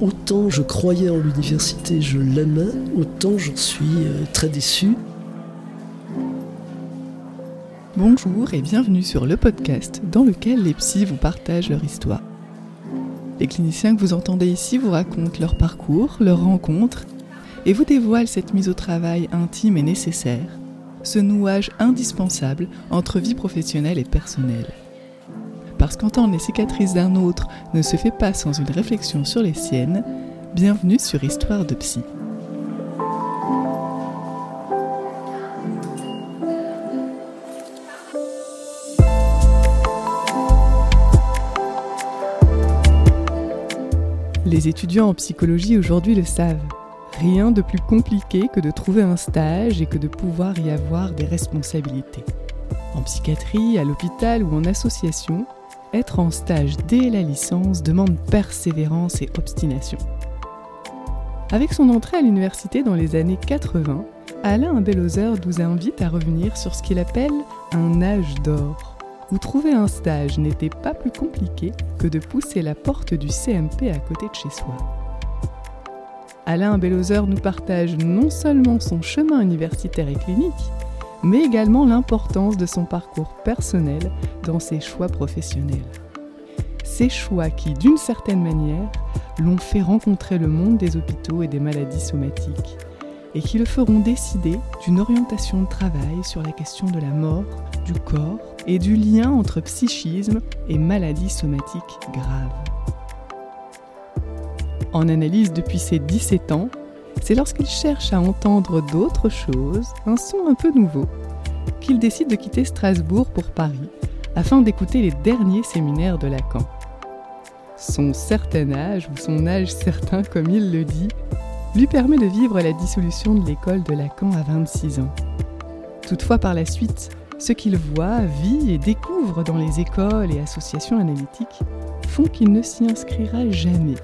autant je croyais en l'université, je l'aimais, autant j'en suis euh, très déçu. Bonjour et bienvenue sur le podcast dans lequel les psys vous partagent leur histoire. Les cliniciens que vous entendez ici vous racontent leur parcours, leurs rencontres et vous dévoilent cette mise au travail intime et nécessaire, ce nouage indispensable entre vie professionnelle et personnelle parce qu'entendre les cicatrices d'un autre ne se fait pas sans une réflexion sur les siennes, bienvenue sur Histoire de Psy. Les étudiants en psychologie aujourd'hui le savent. Rien de plus compliqué que de trouver un stage et que de pouvoir y avoir des responsabilités. En psychiatrie, à l'hôpital ou en association, être en stage dès la licence demande persévérance et obstination. Avec son entrée à l'université dans les années 80, Alain Bellozer nous invite à revenir sur ce qu'il appelle un âge d'or, où trouver un stage n'était pas plus compliqué que de pousser la porte du CMP à côté de chez soi. Alain Bellozer nous partage non seulement son chemin universitaire et clinique, mais également l'importance de son parcours personnel dans ses choix professionnels. Ces choix qui, d'une certaine manière, l'ont fait rencontrer le monde des hôpitaux et des maladies somatiques, et qui le feront décider d'une orientation de travail sur la question de la mort, du corps et du lien entre psychisme et maladies somatiques graves. En analyse depuis ses 17 ans, c'est lorsqu'il cherche à entendre d'autres choses, un son un peu nouveau, qu'il décide de quitter Strasbourg pour Paris afin d'écouter les derniers séminaires de Lacan. Son certain âge, ou son âge certain comme il le dit, lui permet de vivre la dissolution de l'école de Lacan à 26 ans. Toutefois, par la suite, ce qu'il voit, vit et découvre dans les écoles et associations analytiques font qu'il ne s'y inscrira jamais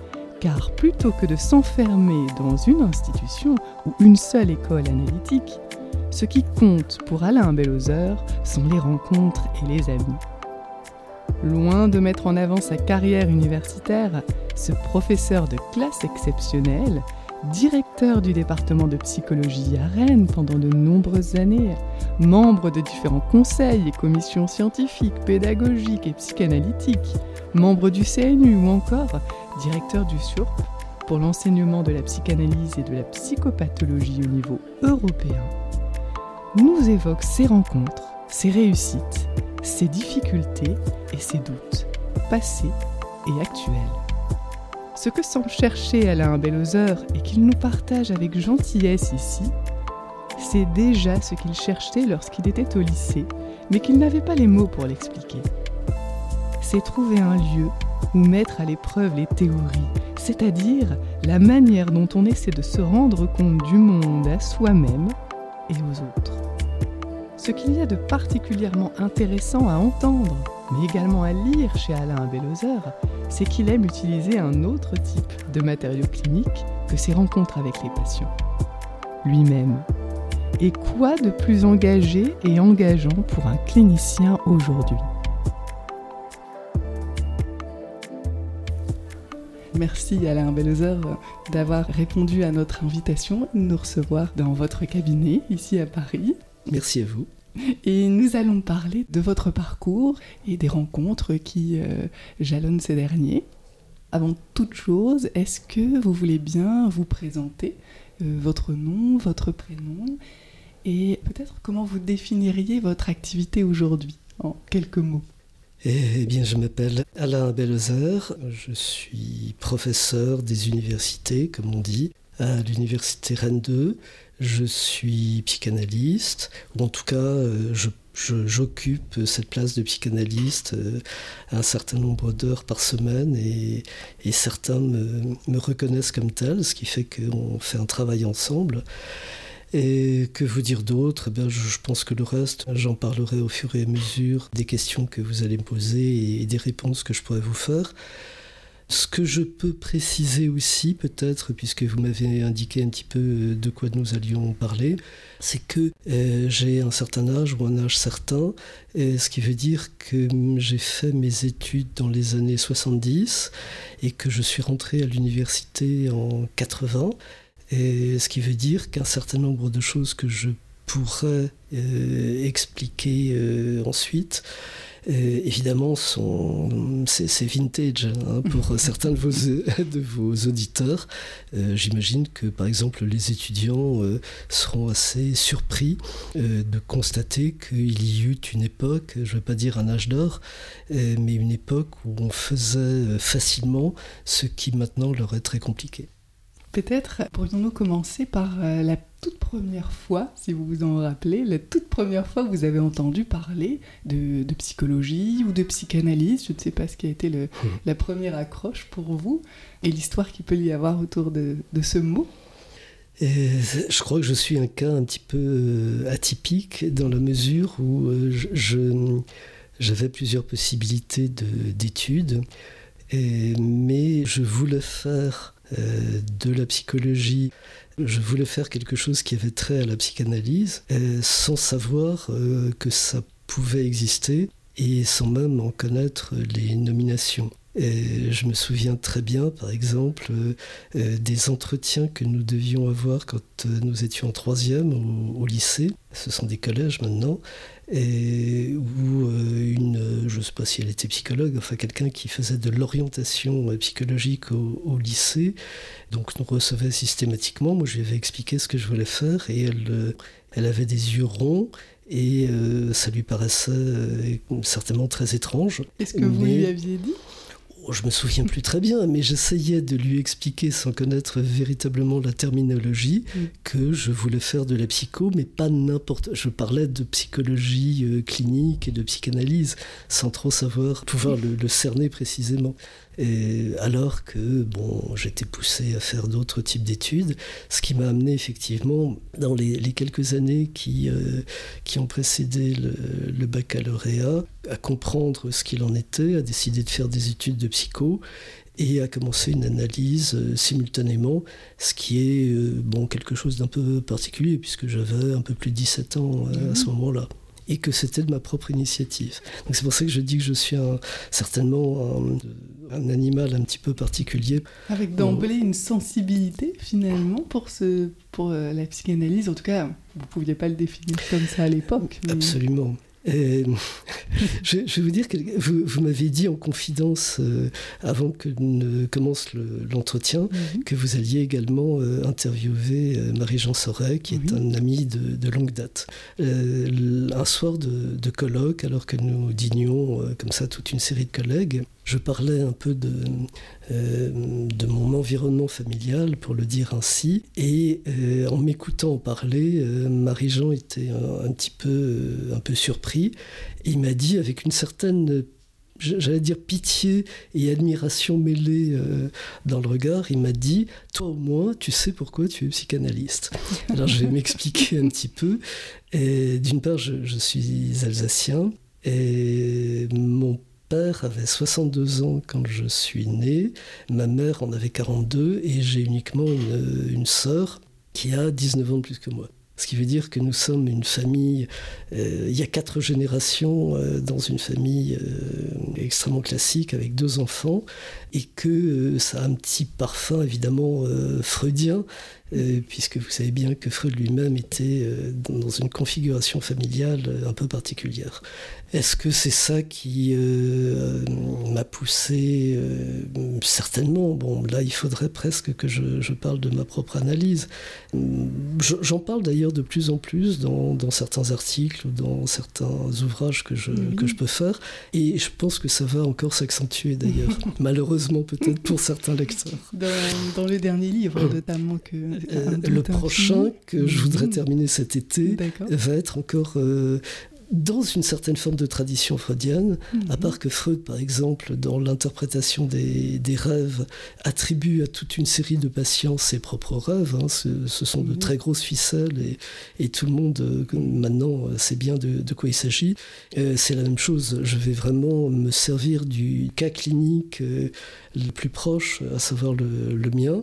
car plutôt que de s'enfermer dans une institution ou une seule école analytique, ce qui compte pour Alain Bellozer sont les rencontres et les amis. Loin de mettre en avant sa carrière universitaire, ce professeur de classe exceptionnel, directeur du département de psychologie à Rennes pendant de nombreuses années, membre de différents conseils et commissions scientifiques, pédagogiques et psychanalytiques, membre du CNU ou encore directeur du SURP pour l'enseignement de la psychanalyse et de la psychopathologie au niveau européen, nous évoque ses rencontres, ses réussites, ses difficultés et ses doutes, passés et actuels. Ce que semble chercher Alain Bellozer et qu'il nous partage avec gentillesse ici, c'est déjà ce qu'il cherchait lorsqu'il était au lycée, mais qu'il n'avait pas les mots pour l'expliquer. C'est trouver un lieu ou mettre à l'épreuve les théories, c'est-à-dire la manière dont on essaie de se rendre compte du monde à soi-même et aux autres. Ce qu'il y a de particulièrement intéressant à entendre, mais également à lire chez Alain Bellozer, c'est qu'il aime utiliser un autre type de matériaux cliniques que ses rencontres avec les patients. Lui-même. Et quoi de plus engagé et engageant pour un clinicien aujourd'hui? Merci Alain Bellozer d'avoir répondu à notre invitation de nous recevoir dans votre cabinet ici à Paris. Merci à vous. Et nous allons parler de votre parcours et des rencontres qui euh, jalonnent ces derniers. Avant toute chose, est-ce que vous voulez bien vous présenter euh, votre nom, votre prénom et peut-être comment vous définiriez votre activité aujourd'hui en quelques mots? Eh bien, je m'appelle Alain Bellezer, je suis professeur des universités, comme on dit, à l'université Rennes 2. Je suis psychanalyste, ou en tout cas, euh, j'occupe cette place de psychanalyste euh, un certain nombre d'heures par semaine et, certains me, me, reconnaissent comme tel, ce qui fait qu'on fait un travail ensemble. Et que vous dire d'autre? Eh je, pense que le reste, j'en parlerai au fur et à mesure des questions que vous allez me poser et des réponses que je pourrais vous faire. Ce que je peux préciser aussi, peut-être, puisque vous m'avez indiqué un petit peu euh, de quoi nous allions parler, c'est que euh, j'ai un certain âge ou un âge certain, ce qui veut dire que j'ai fait mes études dans les années 70 et que je suis rentré à l'université en 80, et ce qui veut dire qu'un certain nombre de choses que je pourrais euh, expliquer ensuite, euh, évidemment, c'est vintage hein, pour certains de vos, de vos auditeurs. Euh, j'imagine que, par exemple, les étudiants euh, seront assez surpris de constater qu'il y eut une époque, je ne veux pas dire un âge d'or, mais une époque où on faisait facilement ce qui maintenant leur est très compliqué. Peut-être pourrions-nous commencer par la toute première fois, si vous vous en rappelez, la toute première fois que vous avez entendu parler de, psychologie ou de psychanalyse, je ne sais pas ce qui a été le, hmm. la première accroche pour vous, et l'histoire qu'il peut y avoir autour de, ce mot je crois que je suis un cas un petit peu euh, atypique dans la mesure où euh, je, j'avais plusieurs possibilités d'études, mais je voulais faire euh, de la psychologie je voulais faire quelque chose qui avait trait à la psychanalyse, euh, sans savoir euh, que ça pouvait exister et sans même en connaître les nominations. Et je me souviens très bien, par exemple, euh, des entretiens que nous devions avoir quand nous étions en troisième au, lycée. Ce sont des collèges maintenant et où euh, une, je ne sais pas si elle était psychologue, enfin quelqu'un qui faisait de l'orientation euh, psychologique au, lycée, donc nous recevait systématiquement. Moi, je lui avais expliqué ce que je voulais faire et elle, euh, elle avait des yeux ronds et ça lui paraissait certainement très étrange. Est-ce que vous lui aviez dit? Je me souviens plus très bien, mais j'essayais de lui expliquer sans connaître véritablement la terminologie mm. que je voulais faire de la psycho, mais pas n'importe. Je parlais de psychologie euh, clinique et de psychanalyse sans trop savoir pouvoir le cerner précisément. Et alors que bon, j'étais poussé à faire d'autres types d'études, ce qui m'a amené effectivement dans les, quelques années qui, euh, qui ont précédé le, baccalauréat à comprendre ce qu'il en était, à décider de faire des études de psycho et à commencer une analyse euh, simultanément, ce qui est euh, bon quelque chose d'un peu particulier puisque j'avais un peu plus de 17 ans à ce mhm. moment-là et que c'était de ma propre initiative. Donc c'est pour ça que je dis que je suis certainement un, animal un petit peu particulier. Avec d'emblée une sensibilité finalement pour, ce, pour euh, la psychanalyse, en tout cas vous ne pouviez pas le définir comme ça à l'époque. Absolument. Et, je, vais vous dire que vous, m'avez dit en confidence euh, avant que ne commence l'entretien mhm. que vous alliez également euh, interviewer euh, Marie-Jean Soret, qui est un ami de, longue date. un soir de, de, colloque, alors que nous dînions comme ça toute une série de collègues, je parlais un peu de, euh, de mon environnement familial, pour le dire ainsi, et euh, en m'écoutant parler, euh, Marie-Jean était un, petit peu, un peu surpris. il m'a dit avec une certaine j'allais dire pitié et admiration mêlées dans le regard, il m'a dit Toi au moins, tu sais pourquoi tu es psychanalyste. Alors je vais m'expliquer un petit peu. D'une part, je, je, suis alsacien et mon père avait 62 ans quand je suis né, ma mère en avait 42 et j'ai uniquement une, sœur qui a 19 ans de plus que moi. Ce qui veut dire que nous sommes une famille, euh, il y a quatre générations euh, dans une famille euh, extrêmement classique avec deux enfants, et que ça a un petit parfum évidemment freudien, puisque vous savez bien que Freud lui-même était dans une configuration familiale un peu particulière. Est-ce que c'est ça qui euh, m'a poussé euh, Certainement. Bon, là, il faudrait presque que je, parle de ma propre analyse. J'en parle d'ailleurs de plus en plus dans, certains articles ou dans certains ouvrages que je, que je peux faire. Et je pense que ça va encore s'accentuer d'ailleurs. Malheureusement, peut-être pour certains lecteurs. Dans, les derniers livres, notamment. Que, euh, le prochain que je voudrais terminer cet été va être encore dans une certaine forme de tradition freudienne, à part que Freud, par exemple, dans l'interprétation des, rêves, attribue à toute une série de patients ses propres rêves. Hein. Ce, sont de très grosses ficelles et, tout le monde euh, maintenant sait bien de, quoi il s'agit. Euh, c'est la même chose. Je vais vraiment me servir du cas clinique euh, le plus proche, à savoir le mien.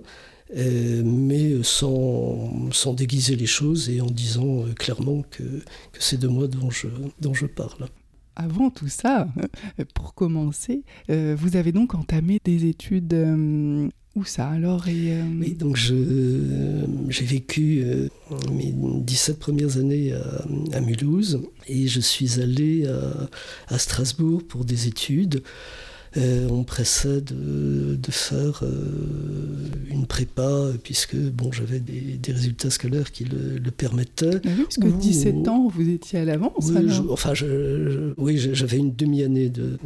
Euh, mais sans, sans, déguiser les choses et en disant euh, clairement que, que c'est de moi dont je, dont je parle. Avant tout ça, pour commencer, euh, vous avez donc entamé des études où ça alors et, Oui, donc j'ai vécu mes 17 premières années à, à, Mulhouse et je suis allé à, à Strasbourg pour des études. Euh, on pressait de, faire euh, une prépa, puisque bon, j'avais des, résultats scolaires qui le, permettaient. Oui, parce que 17 ans, vous étiez à l'avance oui, Enfin, oui, j'avais une demi-année de,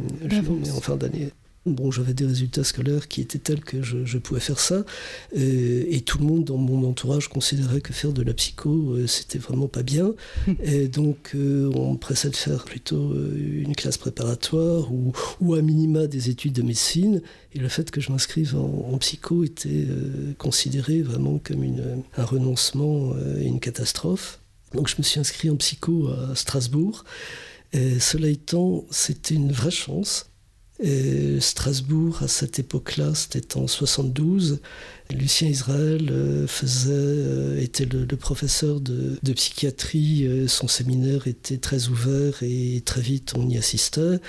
en fin d'année. Bon, j'avais des résultats scolaires qui étaient tels que je, pouvais faire ça. Euh, et tout le monde dans mon entourage considérait que faire de la psycho, euh, c'était vraiment pas bien. et donc, euh, on me pressait de faire plutôt une classe préparatoire ou, ou à minima des études de médecine. Et le fait que je m'inscrive en, psycho était considéré vraiment comme une, un renoncement et une catastrophe. Donc, je me suis inscrit en psycho à Strasbourg. Et cela étant, c'était une vraie chance Strasbourg, à cette époque-là, c'était en 72. Lucien Israël euh, faisait, euh, était le, professeur de, psychiatrie. Euh, son séminaire était très ouvert et très vite on y assistait.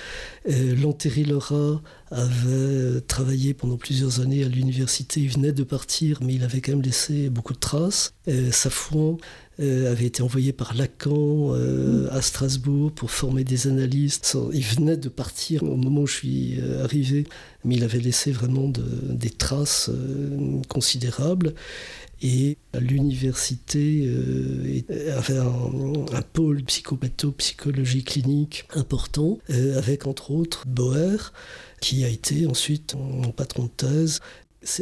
Lantéry Laura avait travaillé pendant plusieurs années à l'université. Il venait de partir, mais il avait quand même laissé beaucoup de traces. Safouan avait été envoyé par Lacan euh, à Strasbourg pour former des analystes. Il venait de partir au moment où je suis euh, arrivé, mais il avait laissé vraiment des traces considérables. Et l'université avait un, pôle psychopathopsychologie clinique important, avec entre autres Boer, qui a été ensuite mon patron de thèse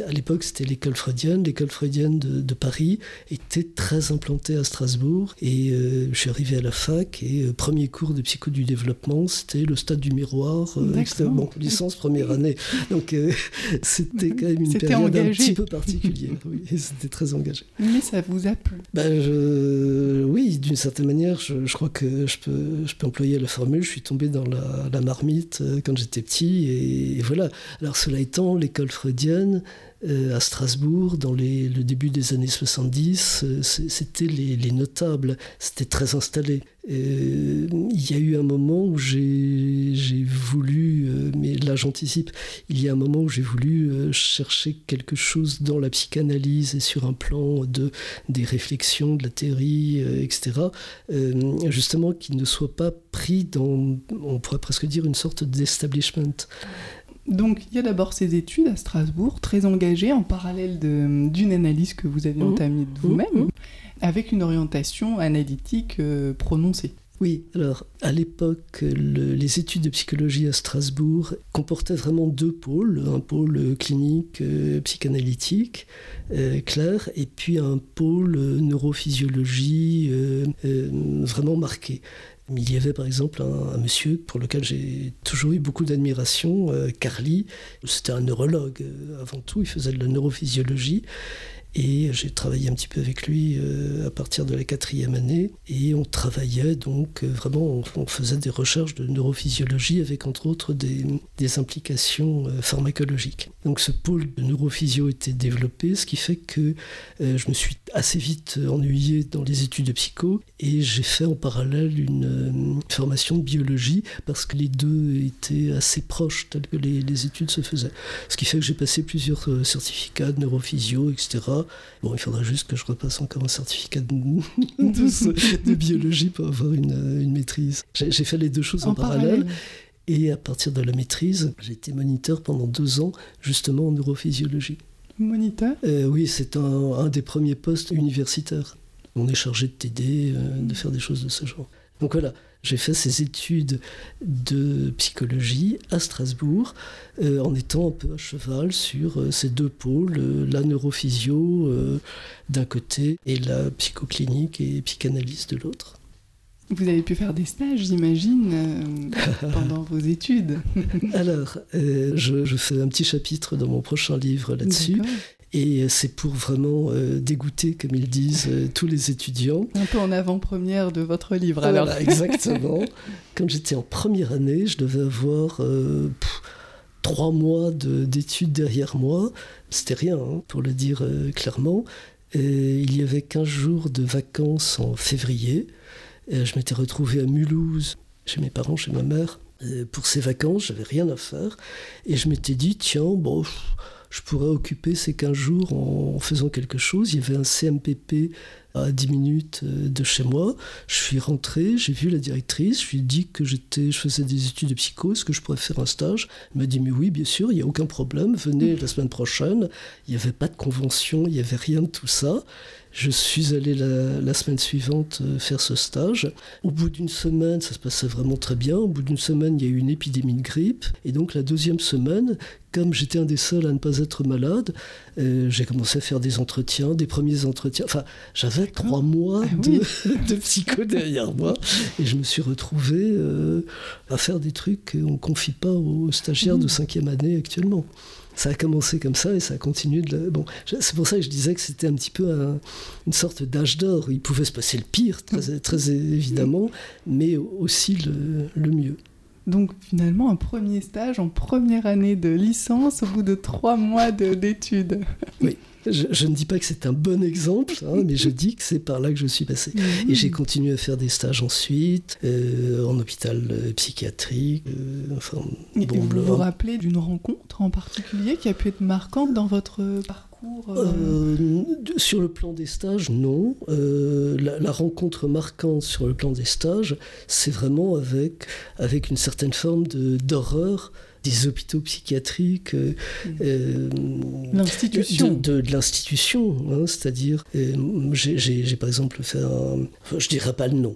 à l'époque, c'était l'école freudienne. L'école freudienne de, Paris était très implantée à Strasbourg. Et euh, je suis arrivé à la fac et euh, premier cours de psycho du développement, c'était le stade du miroir. Euh, bon, licence première année. Donc c'était quand même une période un petit peu particulière. oui, c'était très engagé. Mais ça vous a plu ben, Oui, d'une certaine manière, je, crois que je peux, je peux employer la formule. Je suis tombé dans la, marmite quand j'étais petit. et voilà. Alors cela étant, l'école freudienne, euh, à Strasbourg dans le début des années 70, euh, c'était les, notables, c'était très installé. Euh, il y a eu un moment où j'ai voulu, mais là j'anticipe, il y a un moment où j'ai voulu chercher quelque chose dans la psychanalyse et sur un plan de, des réflexions, de la théorie, etc. justement, qui ne soit pas pris dans, on pourrait presque dire, une sorte d'establishment. Donc il y a d'abord ces études à Strasbourg, très engagées en parallèle d'une analyse que vous avez mmh. entamée de vous-même, mmh. avec une orientation analytique euh, prononcée. Oui, alors à l'époque, les études de psychologie à Strasbourg comportaient vraiment deux pôles, un pôle clinique euh, psychanalytique euh, clair, et puis un pôle neurophysiologie vraiment marqué. Il y avait par exemple un, monsieur pour lequel j'ai toujours eu beaucoup d'admiration, euh, Carly. C'était un neurologue euh, avant tout, il faisait de la neurophysiologie. Et j'ai travaillé un petit peu avec lui euh, à partir de la quatrième année. Et on travaillait donc euh, vraiment, on, faisait des recherches de neurophysiologie avec entre autres des, des implications euh, pharmacologiques. Donc ce pôle de neurophysio était développé, ce qui fait que je me suis assez vite ennuyé dans les études de psycho et j'ai fait en parallèle une formation de biologie parce que les deux étaient assez proches telles que les, les études se faisaient. Ce qui fait que j'ai passé plusieurs certificats de neurophysio, etc. Bon, il faudrait juste que je repasse encore un certificat de, biologie pour avoir une, maîtrise. J'ai fait les deux choses en, parallèle. Et à partir de la maîtrise, j'ai été moniteur pendant deux ans, justement en neurophysiologie. Moniteur? Euh, Oui, c'est un, des premiers postes universitaires. On est chargé de t'aider, euh, de faire des choses de ce genre. Donc voilà, j'ai fait ces études de psychologie à Strasbourg euh, en étant un peu à cheval sur euh, ces deux pôles, euh, la neurophysio d'un côté et la psychoclinique et psychanalyse de l'autre. Vous avez pu faire des stages, j'imagine, euh, pendant vos études. Alors, euh, je, fais un petit chapitre dans mon prochain livre là-dessus. Et c'est pour vraiment euh, dégoûter, comme ils disent, tous les étudiants. Un peu en avant-première de votre livre, alors. Exactement. Quand j'étais en première année, je devais avoir trois mois d'études derrière moi. C'était rien, hein, pour le dire clairement. Et il y avait 15 jours de vacances en février je m'étais retrouvé à Mulhouse, chez mes parents, chez ma mère, pour ces vacances, j'avais rien à faire. Et je m'étais dit, tiens, bon, je pourrais occuper ces 15 jours en faisant quelque chose. Il y avait un CMPP à 10 minutes euh, de chez moi. Je suis rentré, j'ai vu la directrice, je lui ai dit que j'étais, je faisais des études de psycho, est-ce que je pourrais faire un stage? Elle m'a dit, mais oui, bien sûr, il n'y a aucun problème, venez la semaine prochaine. Il n'y avait pas de convention, il n'y avait rien de tout ça. Je suis allé la, semaine suivante euh, faire ce stage. Au bout d'une semaine, ça se passait vraiment très bien. Au bout d'une semaine, il y a eu une épidémie de grippe. Et donc la deuxième semaine, comme j'étais un des seuls à ne pas être malade, euh, j'ai commencé à faire des entretiens, des premiers entretiens. Enfin, j'avais trois mois ah de, psycho derrière moi. Et je me suis retrouvé euh, à faire des trucs qu'on ne confie pas aux stagiaires de mmh. cinquième année actuellement ça a commencé comme ça et ça a continué de bon c'est pour ça que je disais que c'était un petit peu une sorte d'âge d'or. Il pouvait se passer le pire très, très évidemment mais aussi le, le, mieux. Donc finalement un premier stage en première année de licence au bout de trois mois d'études. Oui je, ne dis pas que c'est un bon exemple, hein, mais je dis que c'est par là que je suis passé. Mhm. Et j'ai continué à faire des stages ensuite, euh, en hôpital euh, psychiatrique. Euh, enfin, Et vous vous rappelez d'une rencontre en particulier qui a pu être marquante dans votre parcours sur le plan des stages, non. La, la, rencontre marquante sur le plan des stages, c'est vraiment avec, avec une certaine forme d'horreur des hôpitaux psychiatriques, euh, euh, l'institution. De, l'institution, hein, c'est-à-dire, euh, j'ai par exemple fait un, je dirais pas le nom,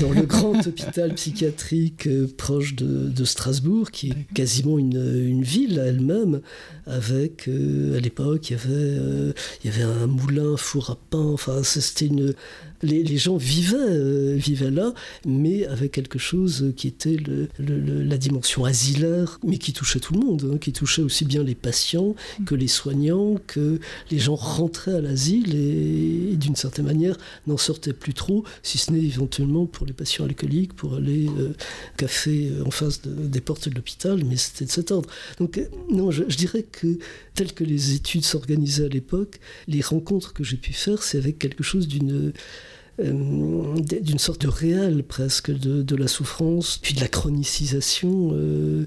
dans le grand hôpital psychiatrique proche de, Strasbourg, qui est quasiment une, une ville elle-même, avec, à l'époque, il, y avait, il y avait un moulin, four à pain, enfin, c'était une, les, gens vivaient, euh, vivaient là, mais avec quelque chose qui était la dimension asilaire, mais qui touchait tout le monde, hein, qui touchait aussi bien les patients que les soignants, que les gens rentraient à l'asile et, d'une certaine manière n'en sortaient plus trop, si ce n'est éventuellement pour les patients alcooliques, pour aller euh, café euh, en face des portes de l'hôpital, mais c'était de cet ordre. Donc non, je dirais que tel que les études s'organisaient à l'époque, les rencontres que j'ai pu faire, c'est avec quelque chose d'une euh, sorte de réel presque de, la souffrance, puis de la chronicisation euh,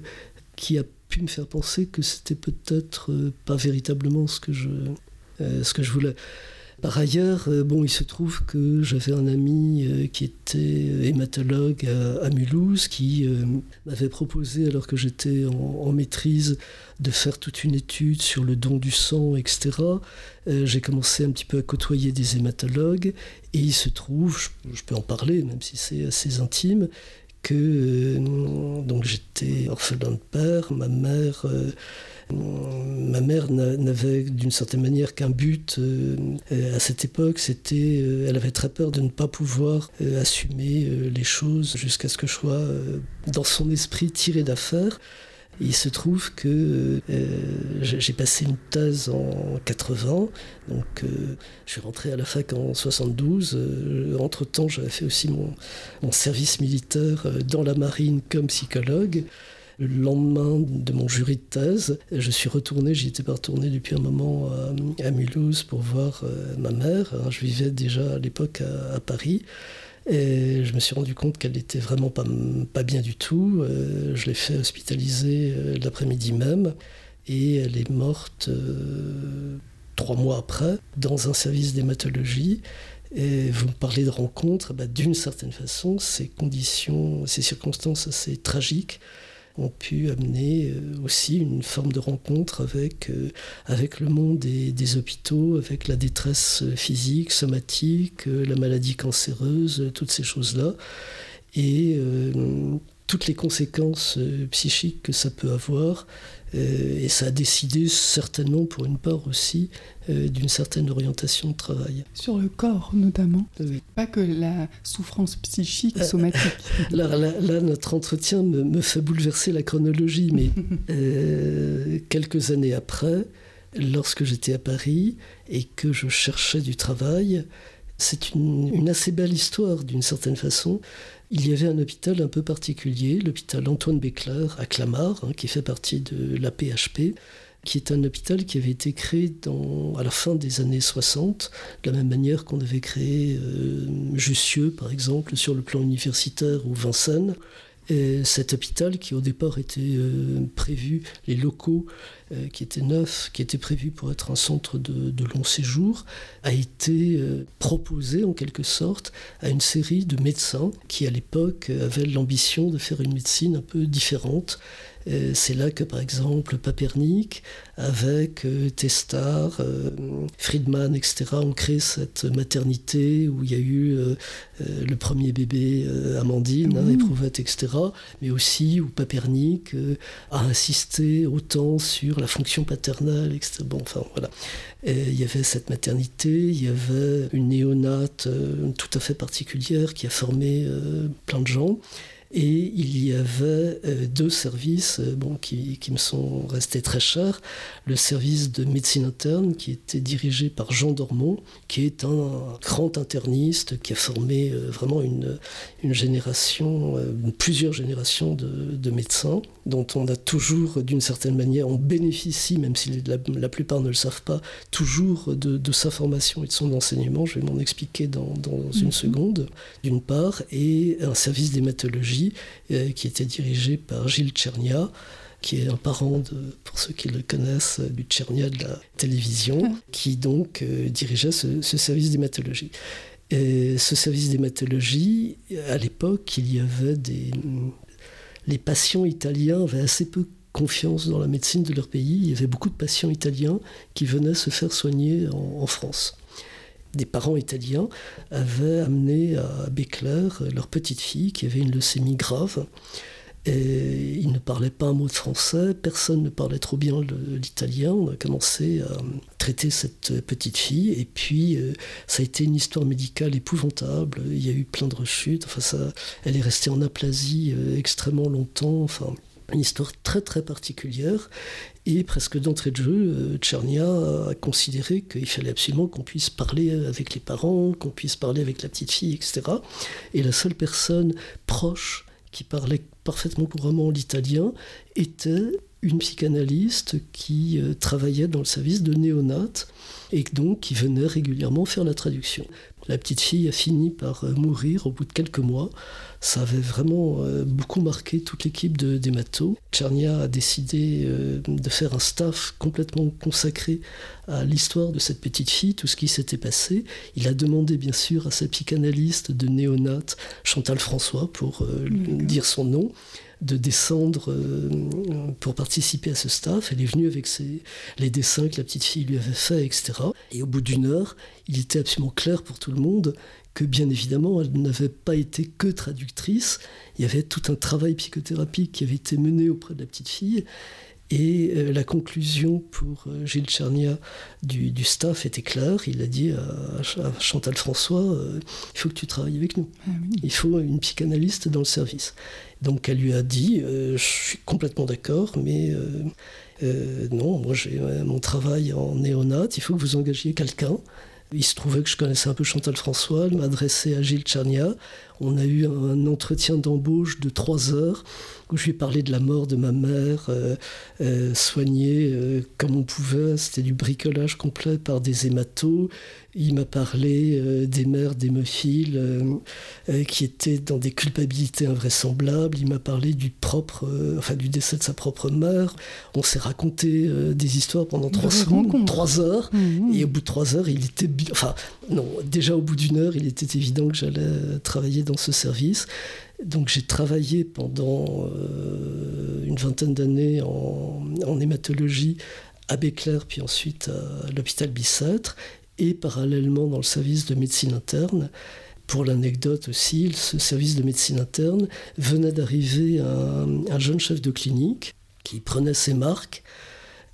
qui a pu me faire penser que c'était peut-être euh, pas véritablement ce que je voulais. Par ailleurs, euh, bon, il se trouve que j'avais un ami euh, qui était hématologue à, Mulhouse qui euh, m'avait proposé, alors que j'étais en, maîtrise, de faire toute une étude sur le don du sang, etc. J'ai commencé un petit peu à côtoyer des hématologues et il se trouve, je, peux en parler même si c'est assez intime, que donc j'étais orphelin de père, ma mère Ma mère n'avait d'une certaine manière qu'un but euh, à cette époque, c'était, euh, elle avait très peur de ne pas pouvoir euh, assumer les choses jusqu'à ce que je sois dans son esprit tiré d'affaires. Il se trouve que j'ai passé une thèse en 80, donc je suis rentré à la fac en 72. Entre-temps, j'avais fait aussi mon, service militaire dans la marine comme psychologue. Le lendemain de mon jury de thèse, je suis retourné, j'y étais pas retourné depuis un moment à, Mulhouse pour voir euh, ma mère. Hein, je vivais déjà à l'époque à, Paris. Et je me suis rendu compte qu'elle n'était vraiment pas, bien du tout. Euh, je l'ai fait hospitaliser euh, l'après-midi même. Et elle est morte trois mois après dans un service d'hématologie. Et vous me parlez de rencontres, bah, d'une certaine façon, ces conditions, ces circonstances assez tragiques ont pu amener euh, aussi une forme de rencontre avec, euh, le monde des, hôpitaux, avec la détresse physique, somatique, euh, la maladie cancéreuse, toutes ces choses-là. Et toutes les conséquences psychiques que ça peut avoir et ça a décidé certainement pour une part aussi d'une certaine orientation de travail. Sur le corps notamment, pas que la souffrance psychique, somatique. là, là, notre entretien me, me, fait bouleverser la chronologie, mais quelques années après, lorsque j'étais à Paris et que je cherchais du travail, c'est une, assez belle histoire d'une certaine façon. Il y avait un hôpital un peu particulier, l'hôpital Antoine Bécler à Clamart, hein, qui fait partie de la PHP, qui est un hôpital qui avait été créé à la fin des années 60, de la même manière qu'on avait créé euh, Jussieu, par exemple, sur le plan universitaire, ou Vincennes. Et cet hôpital qui au départ était euh, prévu, les locaux euh, qui étaient neufs, qui étaient prévus pour être un centre de, long séjour, a été euh, proposé en quelque sorte à une série de médecins qui à l'époque avaient l'ambition de faire une médecine un peu différente c'est là que, par exemple, Papernik, avec euh, Testar, euh, Friedman, etc., ont créé cette maternité où il y a eu euh, le premier bébé Amandine, hein, éprouvette, etc., mais aussi où Papernik a insisté autant sur la fonction paternelle, etc. Bon, enfin, voilà. il y avait cette maternité, il y avait une néonate tout à fait particulière qui a formé plein de gens. Et il y avait euh, deux services euh, bon, qui, qui, me sont restés très chers. Le service de médecine interne qui était dirigé par Jean Dormont, qui est un grand interniste qui a formé euh, vraiment une, une génération, plusieurs générations de, de, médecins, dont on a toujours, d'une certaine manière, on bénéficie, même si la, la plupart ne le savent pas, toujours de, de, sa formation et de son enseignement. Je vais m'en expliquer dans, dans une mhm. seconde, d'une part, et un service d'hématologie euh, qui était dirigé par Gilles Tchernia, qui est un parent, de, pour ceux qui le connaissent, du Tchernia de la télévision, qui donc euh, dirigeait ce, service d'hématologie. Et ce service d'hématologie, à l'époque, il y avait des... Les patients italiens avaient assez peu confiance dans la médecine de leur pays. Il y avait beaucoup de patients italiens qui venaient se faire soigner en France des parents italiens avaient amené à Bécler leur petite fille qui avait une leucémie grave. Et ils ne parlaient pas un mot de français, personne ne parlait trop bien l'italien. On a commencé à traiter cette petite fille, et puis euh, ça a été une histoire médicale épouvantable. Il y a eu plein de rechutes. Enfin, ça, elle est restée en aplasie euh, extrêmement longtemps. Enfin, une histoire très très particulière. Et presque d'entrée de jeu, euh, Tchernia a considéré qu'il fallait absolument qu'on puisse parler avec les parents, qu'on puisse parler avec la petite fille, etc. Et la seule personne proche qui parlait parfaitement couramment l'italien était une psychanalyste qui euh, travaillait dans le service de néonat et donc qui venait régulièrement faire la traduction. La petite fille a fini par euh, mourir au bout de quelques mois. Ça avait vraiment euh, beaucoup marqué toute l'équipe de, d'Emato. Tchernia a décidé de faire un staff complètement consacré à l'histoire de cette petite fille, tout ce qui s'était passé. Il a demandé bien sûr à sa psychanalyste de néonat, Chantal François, pour dire son nom de descendre euh, pour participer à ce staff. Elle est venue avec ses, les dessins que la petite fille lui avait fait, etc. Et au bout d'une heure, il était absolument clair pour tout le monde que bien évidemment, elle n'avait pas été que traductrice. Il y avait tout un travail psychothérapique qui avait été mené auprès de la petite fille. Et euh, la conclusion pour euh, Gilles Tchernia du, staff était claire. Il a dit à, Chantal François, il faut que tu travailles avec nous. Ah il faut une psychanalyste dans le service. Donc elle lui a dit, euh, je suis complètement d'accord, mais euh, euh, non, moi j'ai mon travail en néonat, il faut que vous engagiez quelqu'un. Il se trouvait que je connaissais un peu Chantal François, elle m'a adressé à Gilles Tchernia. On a eu un entretien d'embauche de trois heures où je lui ai parlé de la mort de ma mère, euh, euh, soignée euh, comme on pouvait. C'était du bricolage complet par des hématos. Il m'a parlé des mères d'hémophiles qui étaient dans des culpabilités invraisemblables. Il m'a parlé du propre, enfin du décès de sa propre mère. On s'est raconté des histoires pendant trois, trois heures. Mmh. Et au bout de trois heures, il était, enfin non, déjà au bout d'une heure, il était évident que j'allais travailler dans ce service. Donc j'ai travaillé pendant euh, une vingtaine d'années en, hématologie à Bécler, puis ensuite à l'hôpital Bicêtre, et parallèlement dans le service de médecine interne. Pour l'anecdote aussi, ce service de médecine interne venait d'arriver un jeune chef de clinique qui prenait ses marques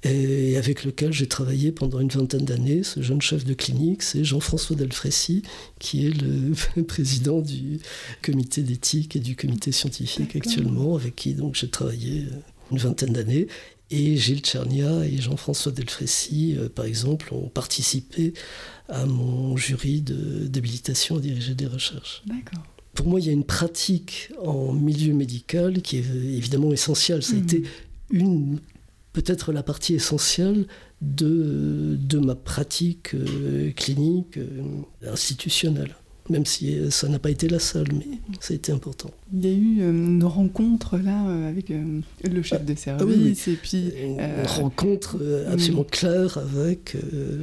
et avec lequel j'ai travaillé pendant une vingtaine d'années. Ce jeune chef de clinique, c'est Jean-François Delfrécy, qui est le président du comité d'éthique et du comité scientifique actuellement, avec qui donc j'ai travaillé euh, une vingtaine d'années. Et Gilles Tchernia et Jean-François Delfrécy, euh, par exemple, ont participé à mon jury d'habilitation à diriger des recherches. D'accord. Pour moi, il y a une pratique en milieu médical qui est évidemment essentielle. Ça a hmm. été une peut-être la partie essentielle de, de ma pratique euh, clinique euh, institutionnelle même si euh, ça n'a pas été la seule, mais ça a été important. Il y a eu une rencontre là avec le chef de ah service et puis une rencontre absolument claire avec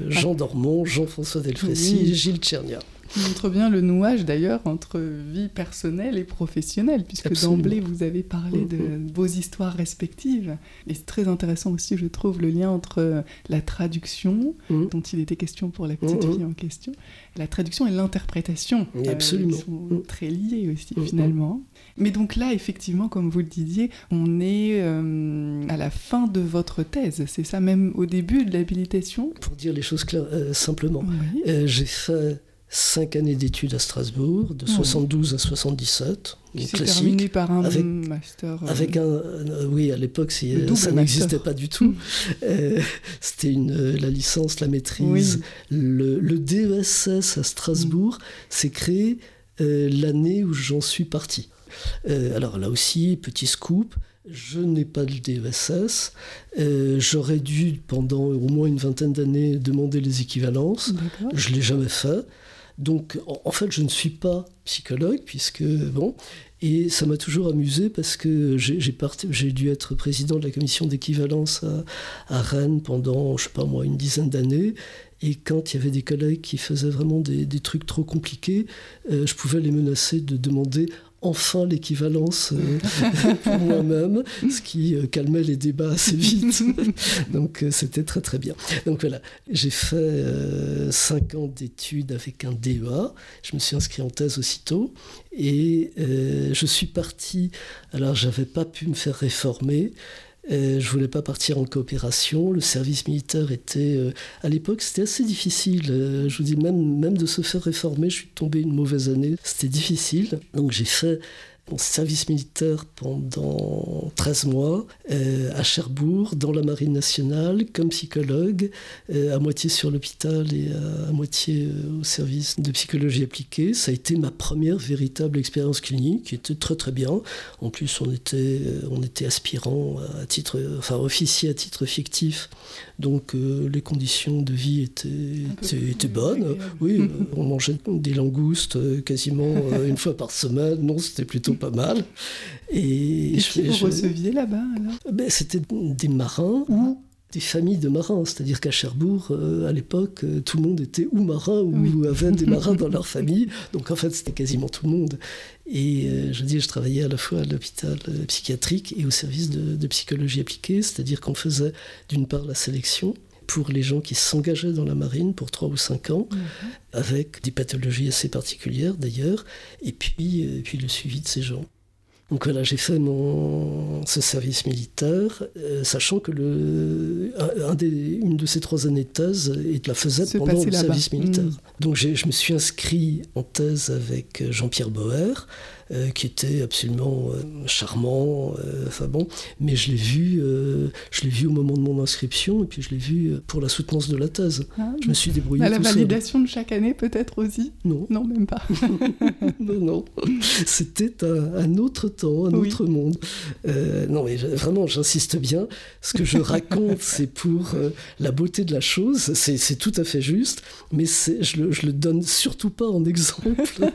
Jean ah. Dormont, Jean-François Delfrécy et Gilles Tchernia montre bien le nouage d'ailleurs entre vie personnelle et professionnelle, puisque d'emblée vous avez parlé de mm-hmm. vos histoires respectives. Et c'est très intéressant aussi, je trouve, le lien entre la traduction, mm-hmm. dont il était question pour la petite fille en question, la traduction et l'interprétation. Absolument. sont très liés aussi finalement. Mais donc là, effectivement, comme vous le disiez, on est euh, à la fin de votre thèse. C'est ça même au début de l'habilitation? Pour dire les choses claires, euh, simplement, euh, j'ai fait cinq années d'études à Strasbourg, de 72 à 77. Qui s'est terminé par un avec, master. Euh, avec un, euh, oui, à l'époque, ça n'existait pas du tout. Euh, c'était une, la licence, la maîtrise. Le, le, DESS à Strasbourg s'est créé l'année où j'en suis parti. alors là aussi, petit scoop, je n'ai pas le DESS. J'aurais dû, pendant au moins une vingtaine d'années, demander les équivalences. Je ne l'ai jamais fait. Donc, en fait, je ne suis pas psychologue, puisque, bon, et ça m'a toujours amusé parce que j'ai dû être président de la commission d'équivalence à, Rennes pendant, je sais pas moi, une dizaine d'années. Et quand il y avait des collègues qui faisaient vraiment des, trucs trop compliqués, euh, je pouvais les menacer de demander enfin l'équivalence euh, pour moi-même, ce qui euh, calmait les débats assez vite. Donc euh, c'était très très bien. Donc voilà, j'ai fait 5 ans d'études avec un DEA. Je me suis inscrit en thèse aussitôt et je suis parti. Alors j'avais pas pu me faire réformer. Je je voulais pas partir en coopération. Le service militaire était, euh, à l'époque, c'était assez difficile. Euh, je vous dis, même, même de se faire réformer, je suis tombé une mauvaise année. C'était difficile. Donc j'ai fait mon service militaire pendant 13 mois euh, à Cherbourg, dans la Marine nationale, comme psychologue, euh, à moitié sur l'hôpital et à, moitié euh, au service de psychologie appliquée. Ça a été ma première véritable expérience clinique, qui était très très bien. En plus, on était, on était aspirant à titre, enfin officier à titre fictif, donc les conditions de vie étaient, étaient, bonnes. Oui, on mangeait des langoustes quasiment une fois par semaine. Non, c'était plutôt pas mal. Et, je, qui vous receviez là-bas ben, C'était des marins ou des familles de marins. C'est-à-dire qu'à Cherbourg, euh, à l'époque, euh, tout le monde était ou marin ou avait des marins dans leur famille. Donc en fait, c'était quasiment tout le monde. Et euh, je dis, je travaillais à la fois à l'hôpital psychiatrique et au service de, de psychologie appliquée. C'est-à-dire qu'on faisait d'une part la sélection pour les gens qui s'engageaient dans la marine pour 3 ou 5 ans, mhm. avec des pathologies assez particulières d'ailleurs, et puis, euh, puis le suivi de ces gens. Donc voilà, j'ai fait mon, ce service militaire, euh, sachant que le, un, des, une de ces trois années de thèse, il la faisait pendant le service militaire. Mhm. Donc je me suis inscrit en thèse avec Jean-Pierre Boer, euh, qui était absolument euh, charmant. Euh, enfin bon, mais je l'ai vu, je l'ai vu au moment de mon inscription et puis je l'ai vu pour la soutenance de la thèse. Ah, je me suis débrouillé. À la validation de chaque année peut-être aussi. Non. Non même pas. non non. C'était un, autre temps, un autre monde. non mais vraiment, j'insiste bien. Ce que je raconte, c'est pour la beauté de la chose. C'est tout à fait juste, mais je le, je le donne surtout pas en exemple.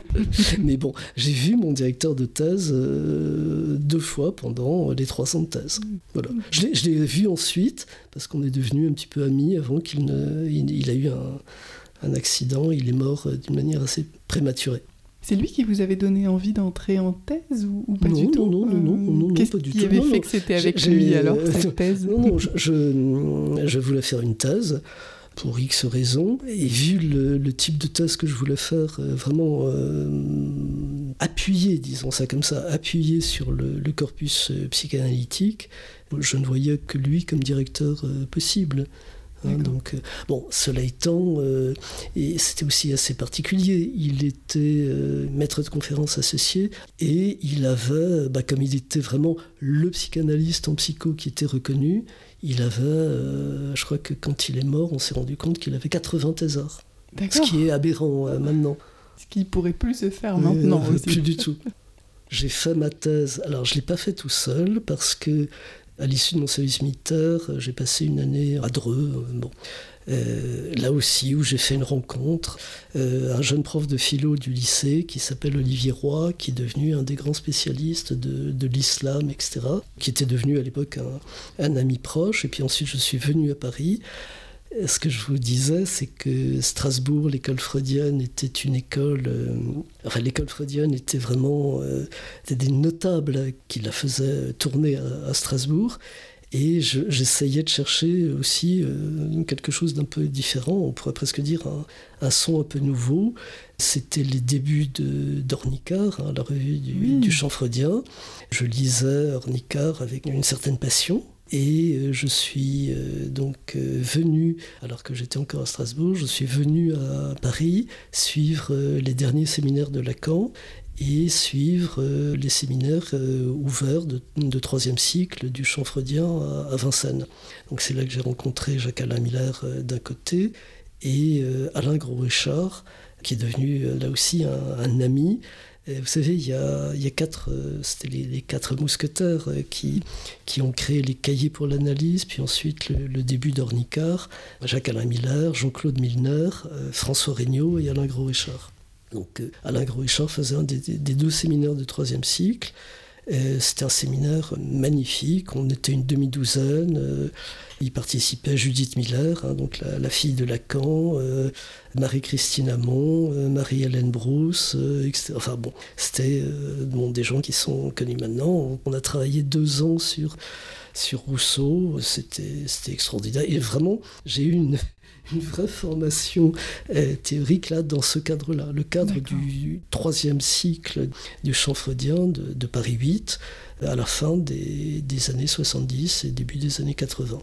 mais bon, j'ai vu mon directeur de thèse euh, deux fois pendant les trois ans de thèse. Voilà. Je l'ai vu ensuite, parce qu'on est devenus un petit peu amis avant qu'il ne. Il, a eu un, accident, il est mort euh, d'une manière assez prématurée. C'est lui qui vous avait donné envie d'entrer en thèse ou, pas du tout Non, non, non, non, non, pas du tout. Qui avait fait que c'était avec lui alors, cette thèse Non, non, je, je, voulais faire une thèse pour X raisons. Et vu le, type de thèse que je voulais faire, euh, vraiment appuyé, disons ça comme ça, appuyé sur le, corpus psychanalytique. Je ne voyais que lui comme directeur possible. Hein, donc, euh, bon, cela étant, euh, et c'était aussi assez particulier, il était euh, maître de conférence associé et il avait, bah, comme il était vraiment le psychanalyste en psycho qui était reconnu, il avait, je crois que quand il est mort, on s'est rendu compte qu'il avait 80 thésards. Ce qui est aberrant maintenant. Ce qui pourrait plus se faire maintenant aussi. Plus du tout. J'ai fait ma thèse. Alors, je ne l'ai pas fait tout seul parce que à l'issue de mon service militaire, euh, j'ai passé une année à Dreux. Euh, bon. Euh, là aussi où j'ai fait une rencontre, un jeune prof de philo du lycée qui s'appelle Olivier Roy, qui est devenu un des grands spécialistes de, l'islam, etc., qui était devenu à l'époque un, ami proche. Et puis ensuite je suis venu à Paris ce que je vous disais, c'est que Strasbourg, l'école freudienne, était une école. Euh, enfin, l'école freudienne était vraiment. Euh, des notables qui la faisaient tourner à, Strasbourg. Et j'essayais de chercher aussi euh, quelque chose d'un peu différent, on pourrait presque dire un, son un peu nouveau. C'était les débuts d'Ornicard, hein, la revue du, du chant freudien. Je lisais Ornicard avec une certaine passion. Et euh, je suis euh, donc venu, alors que j'étais encore à Strasbourg, je suis venu à Paris suivre les derniers séminaires de Lacan et suivre les séminaires ouverts de, troisième cycle du chant freudien à, Vincennes. Donc c'est là que j'ai rencontré Jacques-Alain Miller d'un côté et Alain Gros-Richard, qui est devenu là aussi un ami vous savez, il y a, quatre, euh, c'était les, quatre mousquetaires euh, qui, qui ont créé les cahiers pour l'analyse, puis ensuite le, début d'Ornicard, Jacques-Alain Miller, Jean-Claude Milner, euh, François Regnault et Alain Gros-Richard. Donc Alain Gros-Richard faisait un des, deux séminaires de troisième cycle. C'était un séminaire magnifique, on était une demi-douzaine. Y participait Judith Miller, hein, donc la, fille de Lacan, euh, Marie-Christine euh, Marie-Hélène Brousse, euh, etc. Enfin bon, c'était des gens qui sont connus maintenant. On a travaillé deux ans sur, sur Rousseau, c'était extraordinaire. Et vraiment, j'ai eu une, une vraie formation théorique là dans ce cadre-là, le cadre du troisième cycle du champ freudien de, de Paris 8 à la fin des, années 70 et début des années 80.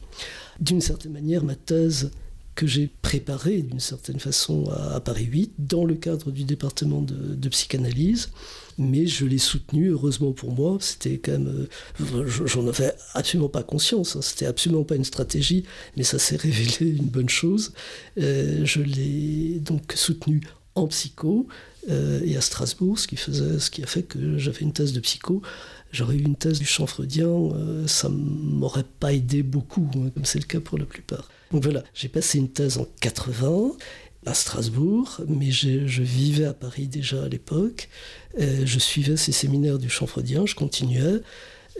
D'une certaine manière, ma thèse que j'ai préparée d'une certaine façon à, Paris 8 dans le cadre du département de, psychanalyse, mais je l'ai soutenue, heureusement pour moi, c'était quand même, euh, j'en avais absolument pas conscience, hein, c'était absolument pas une stratégie, mais ça s'est révélé une bonne chose. Euh, je l'ai donc soutenue en psycho euh, et à Strasbourg, ce qui, faisait, ce qui a fait que j'avais une thèse de psycho j'aurais eu une thèse du chant freudien, euh, ça m'aurait pas aidé beaucoup, hein, comme c'est le cas pour la plupart. Donc voilà, j'ai passé une thèse en 80 à Strasbourg, mais je, vivais à Paris déjà à l'époque. Euh, je suivais ces séminaires du chant freudien, je continuais.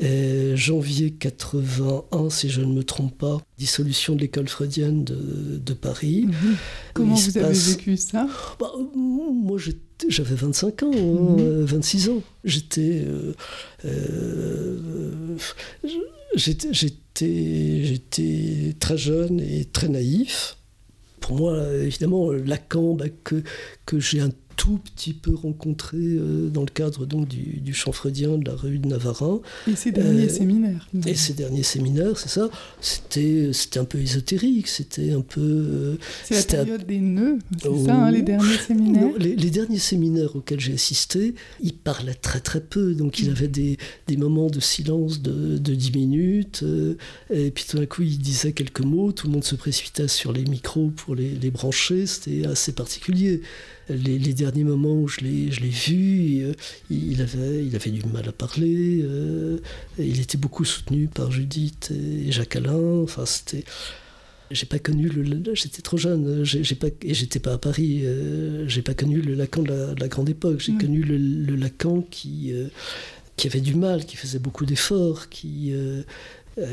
Euh, janvier 81, si je ne me trompe pas, dissolution de l'école freudienne de, Paris. Mhm. Comment vous avez vécu ça? Bah, Moi, j'avais 25 ans, 26 hein, mhm. ans. J'étais, euh, euh, j'étais, j'étais très jeune et très naïf. Pour moi, évidemment, Lacan, bah, que, que j'ai un tout petit peu rencontré euh, dans le cadre donc du, du chant freudien de la rue de Navarin. Et ces derniers euh, séminaires. Et ces derniers séminaires, c'est ça. C'était c'était un peu ésotérique, c'était un peu. Euh, c'est la période des nœuds, c'est ça, hein, les derniers séminaires. les, derniers séminaires auxquels j'ai assisté, il parlait très très peu, donc il avait des, des moments de silence de, de 10 minutes, et puis tout d'un coup il disait quelques mots, tout le monde se précipitait sur les micros pour les, les brancher, c'était assez particulier les, derniers moments où je l'ai, vu, euh, il, avait, il avait du mal à parler. Euh, il était beaucoup soutenu par Judith et Jacques Alain. Enfin, c'était. J'ai pas connu le. J'étais trop jeune. J'ai, pas, et j'étais pas à Paris. Euh, j'ai pas connu le Lacan de la, grande époque. J'ai connu le, Lacan qui qui avait du mal, qui faisait beaucoup d'efforts, qui, euh,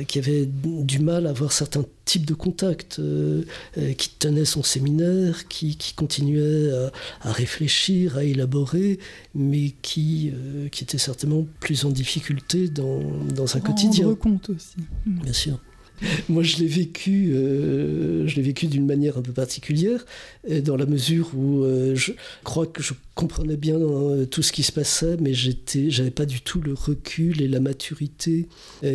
qui avait du mal à avoir certains types de contacts, euh, euh, qui tenait son séminaire, qui, qui continuait à, réfléchir, à élaborer, mais qui, qui était certainement plus en difficulté dans, dans un quotidien. Rendre compte aussi. Bien sûr. Moi, je l'ai vécu, euh, je l'ai vécu d'une manière un peu particulière, dans la mesure où euh, je crois que je comprenais bien euh, tout ce qui se passait, mais j'étais, j'avais pas du tout le recul et la maturité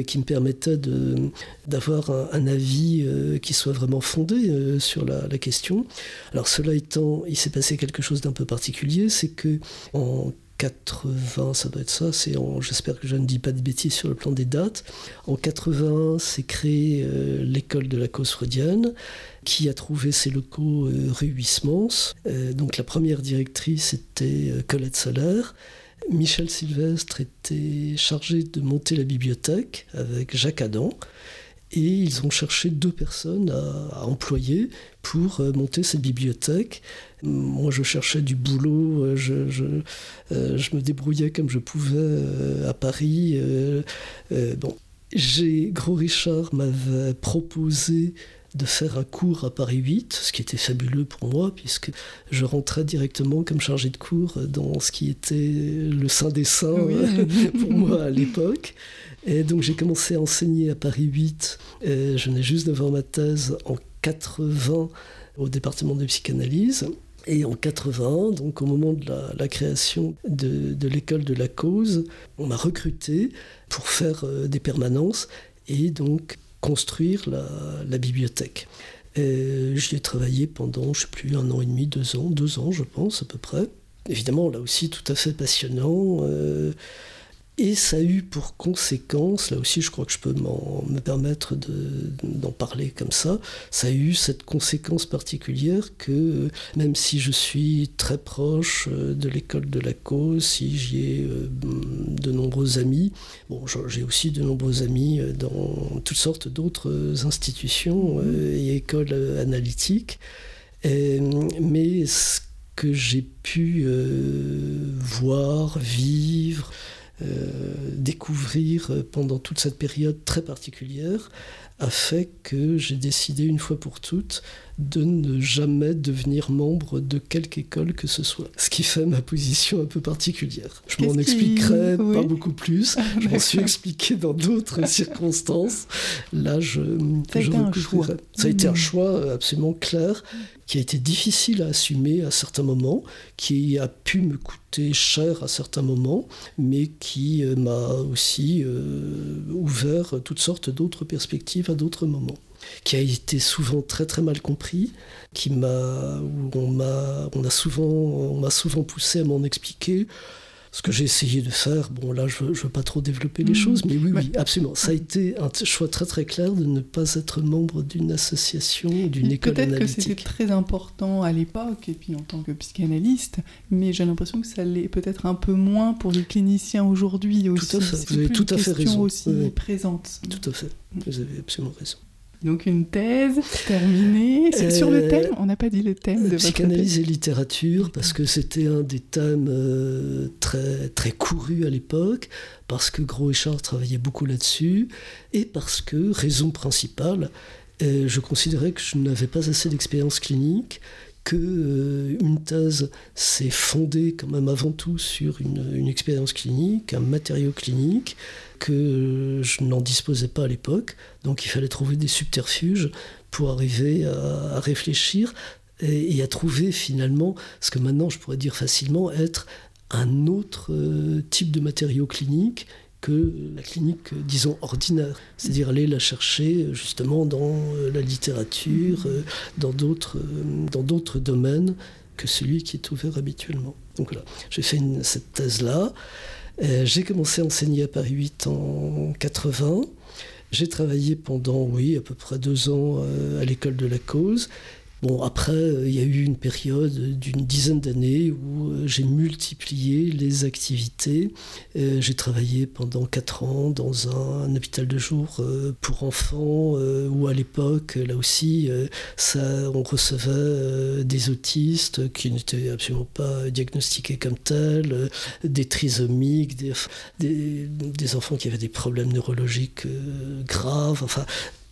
qui me permettaient de, d'avoir un, avis qui soit vraiment fondé sur la, la, question. Alors, cela étant, il s'est passé quelque chose d'un peu particulier, c'est que en 80, ça doit être ça, j'espère que je ne dis pas de bêtises sur le plan des dates. En 80, c'est créé euh, l'école de la cause freudienne, qui a trouvé ses locaux euh, rue Huysmans. Euh, donc la première directrice était Colette Solaire. Michel Sylvestre était chargé de monter la bibliothèque avec Jacques Adam et ils ont cherché deux personnes à, employer pour euh, monter cette bibliothèque. Moi, je cherchais du boulot, euh, je, je, euh, je me débrouillais comme je pouvais à Paris. bon. J'ai, Gros Richard m'avait proposé de faire un cours à Paris 8, ce qui était fabuleux pour moi, puisque je rentrais directement comme chargé de cours dans ce qui était le Saint des Saints pour moi à l'époque. Et donc j'ai commencé à enseigner à Paris 8. Et je venais juste devant ma thèse en 80 au département de psychanalyse. Et en 80, donc au moment de la, création de, l'école de la cause, on m'a recruté pour faire euh, des permanences et donc construire la, bibliothèque. J'y ai travaillé pendant, je ne sais plus, un an et demi, deux ans, deux ans je pense à peu près. Évidemment, là aussi, tout à fait passionnant. Euh, et ça a eu pour conséquence, là aussi je crois que je peux me permettre d'en parler comme ça, ça a eu cette conséquence particulière que même si je suis très proche euh, de l'école de la cause, si j'y ai euh, de nombreux amis, bon j'ai aussi de nombreux amis euh, dans toutes sortes d'autres institutions et écoles analytiques, mais ce que j'ai pu voir, vivre, découvrir euh, pendant toute cette période très particulière a fait que j'ai décidé une fois pour toutes de ne jamais devenir membre de quelque école que ce soit. Ce qui fait ma position un peu particulière. Je m'en expliquerai pas beaucoup plus. je m'en suis expliqué dans d'autres circonstances. Là, je, ça a été un choix. Ça a été un choix absolument clair qui a été difficile à assumer à certains moments, qui a pu me coûter cher à certains moments, mais qui euh, m'a aussi euh, ouvert toutes sortes d'autres perspectives à d'autres moments qui a été souvent très très mal compris, qui m'a, on m'a, on a souvent, on m'a souvent poussé à m'en expliquer ce que j'ai essayé de faire, bon là je ne veux pas trop développer les mm. choses, mais oui, oui, absolument. Ça a été un choix très très clair de ne pas être membre d'une association, d'une école analytique. Peut-être que c'était très important à l'époque, et puis en tant que psychanalyste, mais j'ai l'impression que ça l'est peut-être un peu moins pour les cliniciens aujourd'hui aussi. Tout à fait, vous avez tout à fait raison. aussi présente. Tout à fait, vous avez absolument raison. Donc une thèse terminée. sur le euh, thème, on n'a pas dit le thème de Psychanalyse et littérature, parce que c'était un des thèmes euh, très, très courus à l'époque, parce que Gros et Charles travaillaient beaucoup là-dessus, et parce que, raison principale, euh, je considérais que je n'avais pas assez d'expérience clinique, que une thèse s'est fondée quand même avant tout sur une, une expérience clinique, un matériau clinique, que je n'en disposais pas à l'époque. Donc il fallait trouver des subterfuges pour arriver à, réfléchir et, à trouver finalement ce que maintenant je pourrais dire facilement être un autre euh, type de matériau clinique que la clinique, disons, ordinaire. C'est-à-dire aller la chercher justement dans euh, la littérature, euh, dans d'autres, dans d'autres domaines que celui qui est ouvert habituellement. Donc voilà, j'ai fait cette thèse-là. Euh, j'ai commencé à enseigner à Paris 8 en 80. J'ai travaillé pendant, oui, à peu près deux ans euh, à l'école de la cause. Bon, après, euh, il y a eu une période d'une dizaine d'années où euh, j'ai multiplié les activités. Euh, j'ai travaillé pendant quatre ans dans un, hôpital de jour pour enfants, où à l'époque, là aussi, ça, on recevait des autistes qui n'étaient absolument pas diagnostiqués comme tels, des trisomiques, des, des, enfants qui avaient des problèmes neurologiques graves. Enfin,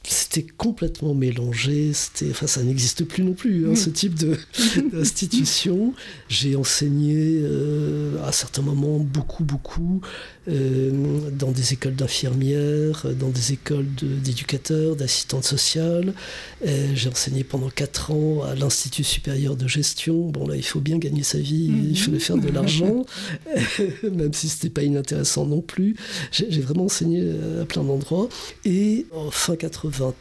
c'était complètement mélangé. C'était, enfin, ça n'existe plus non plus, hein, ce type de, d'institution. J'ai enseigné euh, à certains moments beaucoup, beaucoup euh, dans des écoles d'infirmières, dans des écoles d'éducateurs, d'assistantes sociales. Euh, j'ai enseigné pendant quatre ans à l'Institut supérieur de gestion. Bon, là, il faut bien gagner sa vie, il mhm. fallait faire de l'argent, même si c'était pas inintéressant non plus. J'ai, vraiment enseigné à plein d'endroits. Et en fin 80,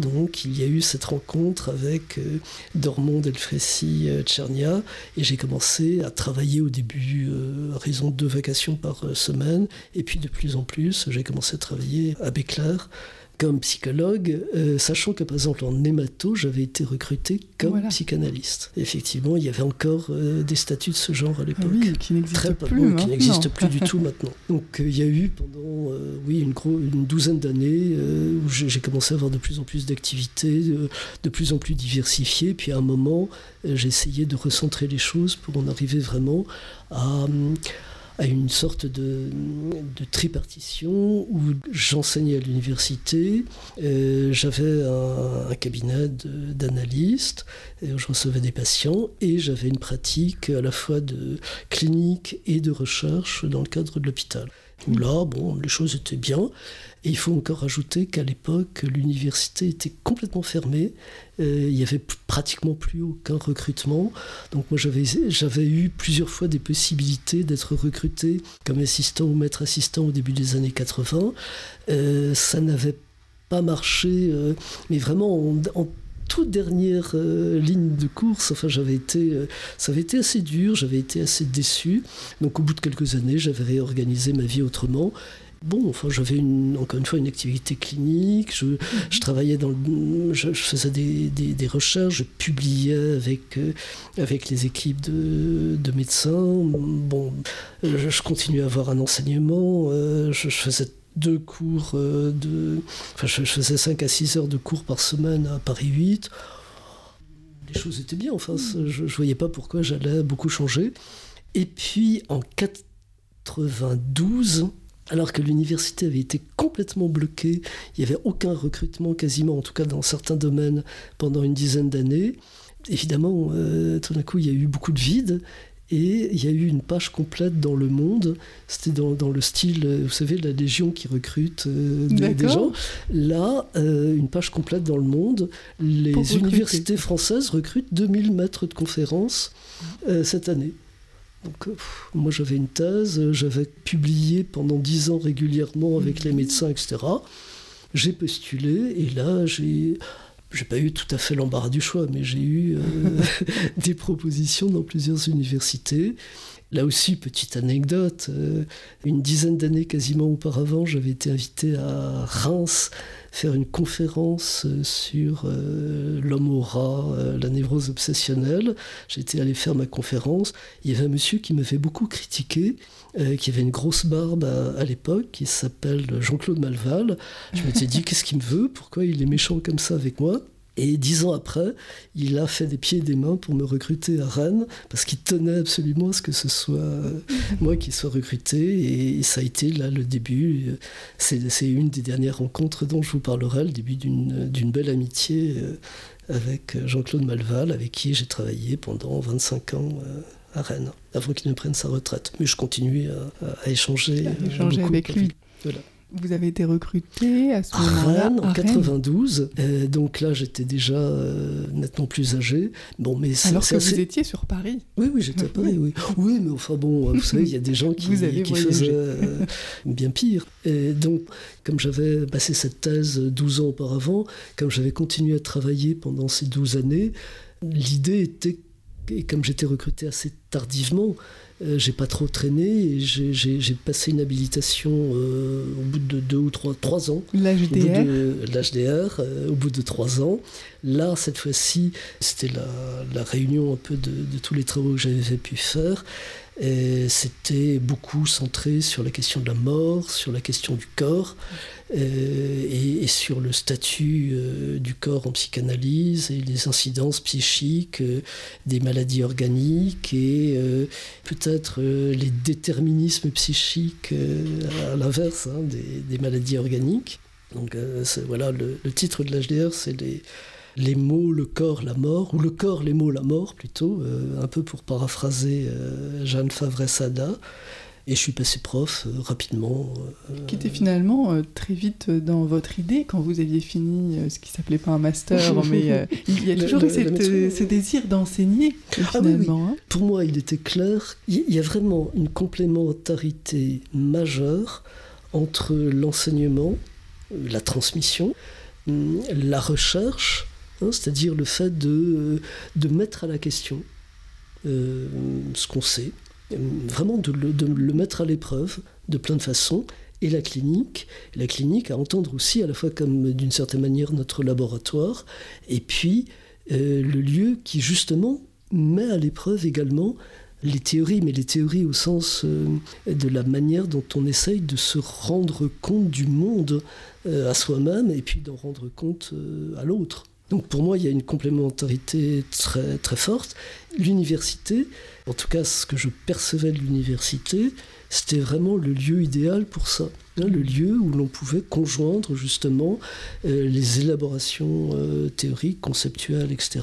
donc, il y a eu cette rencontre avec euh, Dormond, Delfrécy, euh, Tchernia, et j'ai commencé à travailler au début euh, à raison de deux vacations par semaine, et puis de plus en plus, j'ai commencé à travailler à Béclair comme psychologue, euh, sachant que par exemple en hémato, j'avais été recruté comme psychanalyste. effectivement, il y avait encore euh, des statuts de ce genre à ah l'époque. oui, qui n'existent plus, qui n'existent plus du tout maintenant. Donc euh, il y a eu pendant oui, une, une douzaine d'années où j'ai commencé à avoir de plus en plus d'activités, de plus en plus diversifiées. Puis à un moment, j'ai essayé de recentrer les choses pour en arriver vraiment à à une sorte de, tripartition où j'enseignais à l'université, euh, j'avais un, cabinet d'analystes, je recevais des patients et j'avais une pratique à la fois de clinique et de recherche dans le cadre de l'hôpital. Là, bon, les choses étaient bien. Et il faut encore ajouter qu'à l'époque, l'université était complètement fermée. Euh, il n'y avait pratiquement plus aucun recrutement. Donc moi, j'avais eu plusieurs fois des possibilités d'être recruté comme assistant ou maître assistant au début des années 80. Euh, ça n'avait pas marché, euh, mais vraiment en, toute dernière ligne de course. Enfin, j'avais été, ça avait été assez dur, j'avais été assez déçu. Donc, au bout de quelques années, j'avais réorganisé ma vie autrement Bon, enfin, j'avais une, encore une fois une activité clinique, je, mhm. travaillais dans je, faisais des, recherches, je publiais avec, euh, avec les équipes de, médecins. Bon, je, continuais à avoir un enseignement, euh, je, faisais deux cours euh, de. Enfin, je, faisais 5 à 6 heures de cours par semaine à Paris 8. Les choses étaient bien, enfin, mhm. je ne voyais pas pourquoi j'allais beaucoup changer. Et puis en 92, alors que l'université avait été complètement bloquée, il n'y avait aucun recrutement quasiment, en tout cas dans certains domaines, pendant une dizaine d'années. Évidemment, euh, tout d'un coup, il y a eu beaucoup de vide. Et il y a eu une page complète dans le monde. C'était dans, le style, euh, vous savez, la Légion qui recrute euh, des, gens. Là, une page complète dans le monde. Les universités françaises recrutent 2000 maîtres de conférences cette année. Donc, euh, moi, j'avais une thèse, j'avais publié pendant dix ans régulièrement avec les médecins, etc. J'ai postulé et là, j'ai. J'ai pas eu tout à fait l'embarras du choix, mais j'ai eu euh, des propositions dans plusieurs universités. Là aussi, petite anecdote, euh, une dizaine d'années quasiment auparavant, j'avais été invité à Reims faire une conférence euh, sur euh, l'homme au rat, la névrose obsessionnelle. J'étais allé faire ma conférence. Il y avait un monsieur qui m'avait beaucoup critiqué, qui avait une grosse barbe à, l'époque, qui s'appelle Jean-Claude Malval. Je m'étais dit, qu'est-ce qu'il me veut? Pourquoi il est méchant comme ça avec moi? Et dix ans après, il a fait des pieds et des mains pour me recruter à Rennes, parce qu'il tenait absolument à ce que ce soit euh, moi qui sois recruté. Et ça a été là le début. C'est une des dernières rencontres dont je vous parlerai, le début d'une belle amitié euh, avec Jean-Claude Malval, avec qui j'ai travaillé pendant 25 ans euh, à Rennes, avant qu'il ne prenne sa retraite. Mais je continue à, échanger, échanger avec lui. Voilà. Vous avez été recruté à ce moment-là en 92. Euh, donc là, j'étais déjà euh, nettement plus âgé. Bon, mais Alors que vous étiez sur Paris. Oui, oui, j'étais à Paris, oui. Oui, mais enfin bon, vous savez, il y a des gens qui, qui faisaient euh, bien pire. Et donc, comme j'avais passé cette thèse 12 ans auparavant, comme j'avais continué à travailler pendant ces 12 années, l'idée était, et comme j'étais recruté assez tardivement, euh, j'ai pas trop traîné j'ai passé une habilitation euh, au bout de deux ou trois, trois ans. L'HDR L'HDR, euh, au bout de trois ans. Là, cette fois-ci, c'était la, la, réunion un peu de, de tous les travaux que j'avais pu faire. C'était beaucoup centré sur la question de la mort, sur la question du corps. Euh, et, sur le statut euh, du corps en psychanalyse et les incidences psychiques euh, des maladies organiques et peut-être les déterminismes psychiques à l'inverse hein, des, maladies organiques. Donc voilà, le, titre de l'HDR, c'est les, les mots, le corps, la mort, ou le corps, les mots, la mort plutôt, un peu pour paraphraser Jeanne Favre-Sada. Et je suis passé prof euh, rapidement. Euh, qui était finalement euh, très vite dans votre idée quand vous aviez fini ce qui s'appelait pas un master, mais il y a toujours eu ce désir d'enseigner ah finalement. Hein. Pour moi, il était clair. Il y a vraiment une complémentarité majeure entre l'enseignement, la transmission, hum, la recherche, hein, c'est-à-dire le fait de, mettre à la question ce qu'on sait, vraiment de le, mettre à l'épreuve de plein de façons et la clinique, la clinique à entendre aussi à la fois comme d'une certaine manière notre laboratoire, et puis euh, le lieu qui justement met à l'épreuve également les théories, mais les théories au sens euh, de la manière dont on essaye de se rendre compte du monde euh, à soi-même et puis d'en rendre compte à l'autre. Donc pour moi, il y a une complémentarité très, forte. L'université, en tout cas ce que je percevais de l'université, c'était vraiment le lieu idéal pour ça. Hein, le lieu où l'on pouvait conjoindre justement euh, les élaborations euh, théoriques, conceptuelles, etc.,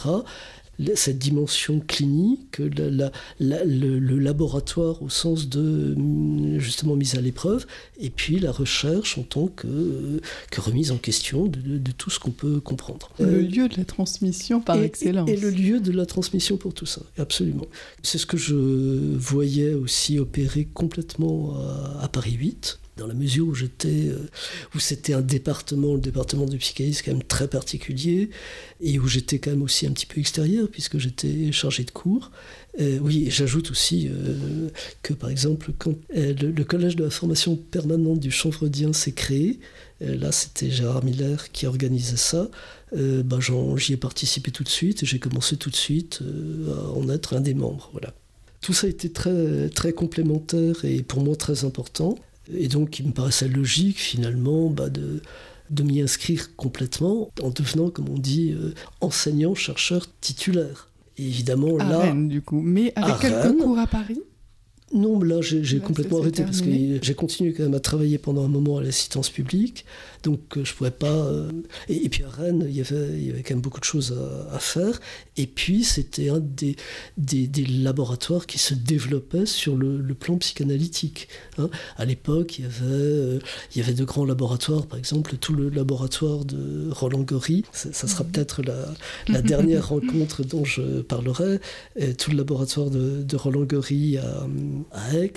cette dimension clinique, le, laboratoire au sens de mm, justement mise à l'épreuve, et puis la recherche en tant que, remise en question de, tout ce qu'on peut comprendre. Le euh, lieu de la transmission par excellence. Et, le lieu de la transmission pour tout ça, absolument. C'est ce que je voyais aussi opérer complètement à Paris 8 dans la mesure où j'étais, euh, où c'était un département, le département de psychanalyse quand même très particulier, et où j'étais quand même aussi un petit peu extérieur puisque j'étais chargé de cours. Euh, oui, j'ajoute aussi euh, que par exemple quand le, collège de la formation permanente du Chanvredien s'est créé, là c'était Gérard Miller qui organisait ça. Bah, j'y ai participé tout de suite j'ai commencé tout de suite à en être un des membres. Voilà. Tout ça a été très, très complémentaire et pour moi très important. Et donc, il me paraissait logique, finalement, bah, de, de m'y inscrire complètement en devenant, comme on dit, euh, enseignant-chercheur titulaire. Et évidemment, à là. Rennes, du coup. Mais avec quelques cours à Paris? Non, là j'ai complètement arrêté parce que j'ai continué quand même à travailler pendant un moment à l'assistance publique, donc euh, je pouvais pas. Euh, et, puis à Rennes, il y, avait, il y avait quand même beaucoup de choses à, faire. Et puis c'était un des, des, laboratoires qui se développait sur le, plan psychanalytique. Hein. À l'époque, il, y avait, euh, il y avait de grands laboratoires, par exemple tout le laboratoire de Roland Gory, ça, sera mhm. peut-être la, la, dernière rencontre dont je parlerai, tout le laboratoire de, de Roland Gory à à Aix,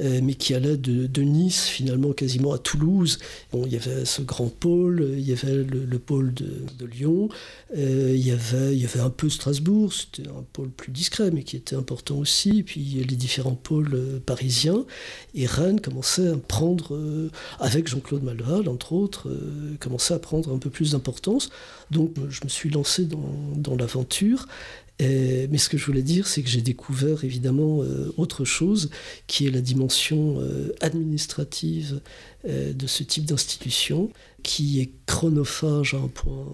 euh, mais qui allait de, Nice finalement quasiment à Toulouse. Bon, il y avait ce grand pôle, il y avait le, pôle de, Lyon, euh, il, y avait, il y avait un peu Strasbourg, c'était un pôle plus discret mais qui était important aussi, et puis les différents pôles euh, parisiens. Et Rennes commençait à prendre, avec Jean-Claude Malval entre autres, commençait à prendre un peu plus d'importance. Donc je me suis lancé dans l'aventure mais ce que je voulais dire, c'est que j'ai découvert évidemment euh, autre chose, qui est la dimension euh, administrative euh, de ce type d'institution, qui est chronophage à un point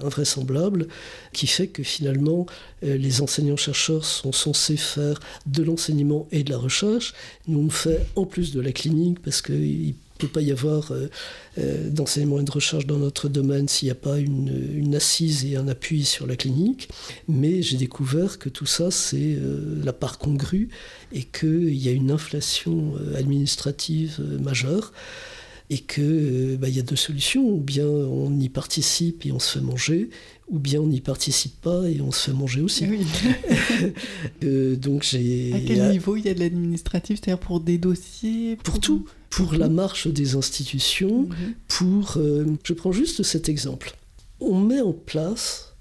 invraisemblable, qui fait que finalement les enseignants-chercheurs sont censés faire de l'enseignement et de la recherche. Nous on fait en plus de la clinique parce qu'ils peut pas y avoir euh, euh, d'enseignement et de recherche dans notre domaine s'il n'y a pas une, assise et un appui sur la clinique. Mais j'ai découvert que tout ça, c'est euh, la part congrue et qu'il y a une inflation administrative majeure et qu'il bah, y a deux solutions. Ou bien on y participe et on se fait manger, ou bien on n'y participe pas et on se fait manger aussi. donc j'ai. À quel niveau il y a de l'administratif, c'est-à-dire pour des dossiers Pour, tout, pour la marche des institutions, mhm. pour. Euh, je prends juste cet exemple. On met en place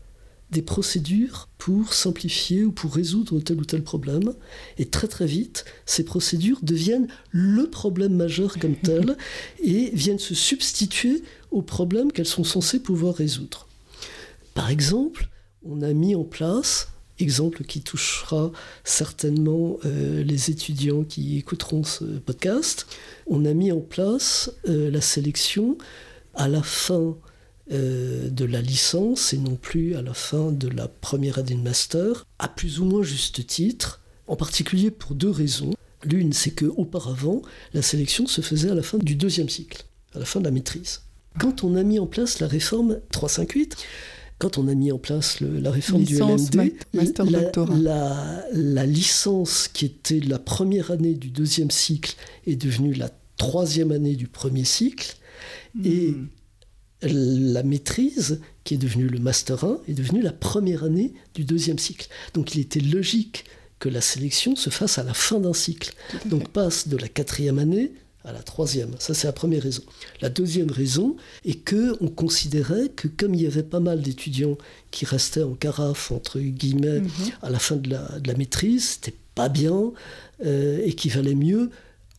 des procédures pour simplifier ou pour résoudre tel ou tel problème. Et très très vite, ces procédures deviennent le problème majeur comme tel et viennent se substituer aux problèmes qu'elles sont censées pouvoir résoudre. Par exemple, on a mis en place, exemple qui touchera certainement euh, les étudiants qui écouteront ce podcast, on a mis en place euh, la sélection à la fin euh, de la licence et non plus à la fin de la première année de master, à plus ou moins juste titre, en particulier pour deux raisons. L'une, c'est que auparavant, la sélection se faisait à la fin du deuxième cycle, à la fin de la maîtrise. Quand on a mis en place la réforme 358, quand on a mis en place la réforme licence, du LMD, master la, la, licence qui était la première année du deuxième cycle est devenue la troisième année du premier cycle, et hmm. La maîtrise, qui est devenue le master 1, est devenue la première année du deuxième cycle. Donc il était logique que la sélection se fasse à la fin d'un cycle. Donc passe de la quatrième année à la troisième. Ça, c'est la première raison. La deuxième raison est que on considérait que comme il y avait pas mal d'étudiants qui restaient en carafe, entre guillemets, mhm. à la fin de la, de la maîtrise, c'était pas bien euh, et qu'il valait mieux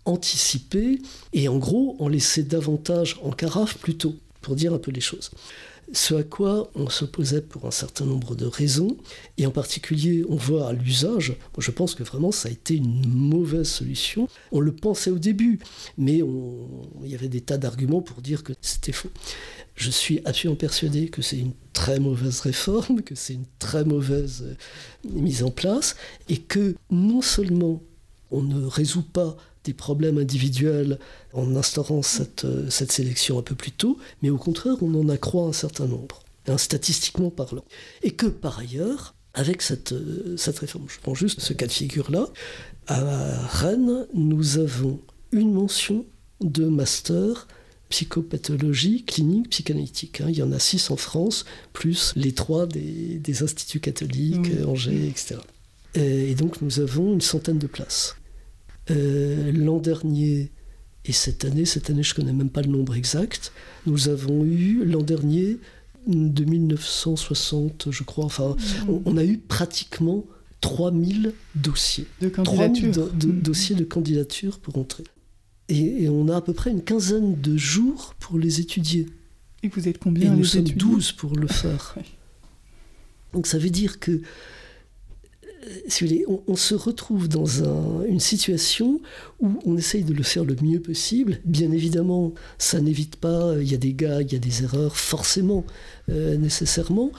anticiper et en gros en laisser davantage en carafe plus tôt, pour dire un peu les choses. Ce à quoi on s'opposait pour un certain nombre de raisons, et en particulier on voit à l'usage, je pense que vraiment ça a été une mauvaise solution. On le pensait au début, mais il y avait des tas d'arguments pour dire que c'était faux. Je suis absolument persuadé que c'est une très mauvaise réforme, que c'est une très mauvaise euh, mise en place, et que non seulement on ne résout pas des problèmes individuels en instaurant cette, euh, cette sélection un peu plus tôt, mais au contraire, on en accroît un certain nombre, hein, statistiquement parlant. Et que par ailleurs, avec cette, euh, cette réforme, je prends juste ce cas de figure-là, à Rennes, nous avons une mention de master psychopathologie clinique psychanalytique. Hein. Il y en a six en France, plus les trois des, des instituts catholiques, Angers, etc. Et donc nous avons une centaine de places. Euh, l'an dernier et cette année, cette année je ne connais même pas le nombre exact, nous avons eu l'an dernier de 1960, je crois, enfin, mmh. on, a eu pratiquement 3000 dossiers. De candidature. De, mmh. dossiers de candidature pour entrer. Et, on a à peu près une quinzaine de jours pour les étudier. Et vous êtes combien Et nous sommes 12 pour le faire. Donc ça veut dire que on, se retrouve dans une situation où on essaye de le faire le mieux possible. Bien évidemment, ça n'évite pas, il y a des gars, il y a des erreurs, forcément, euh, nécessairement.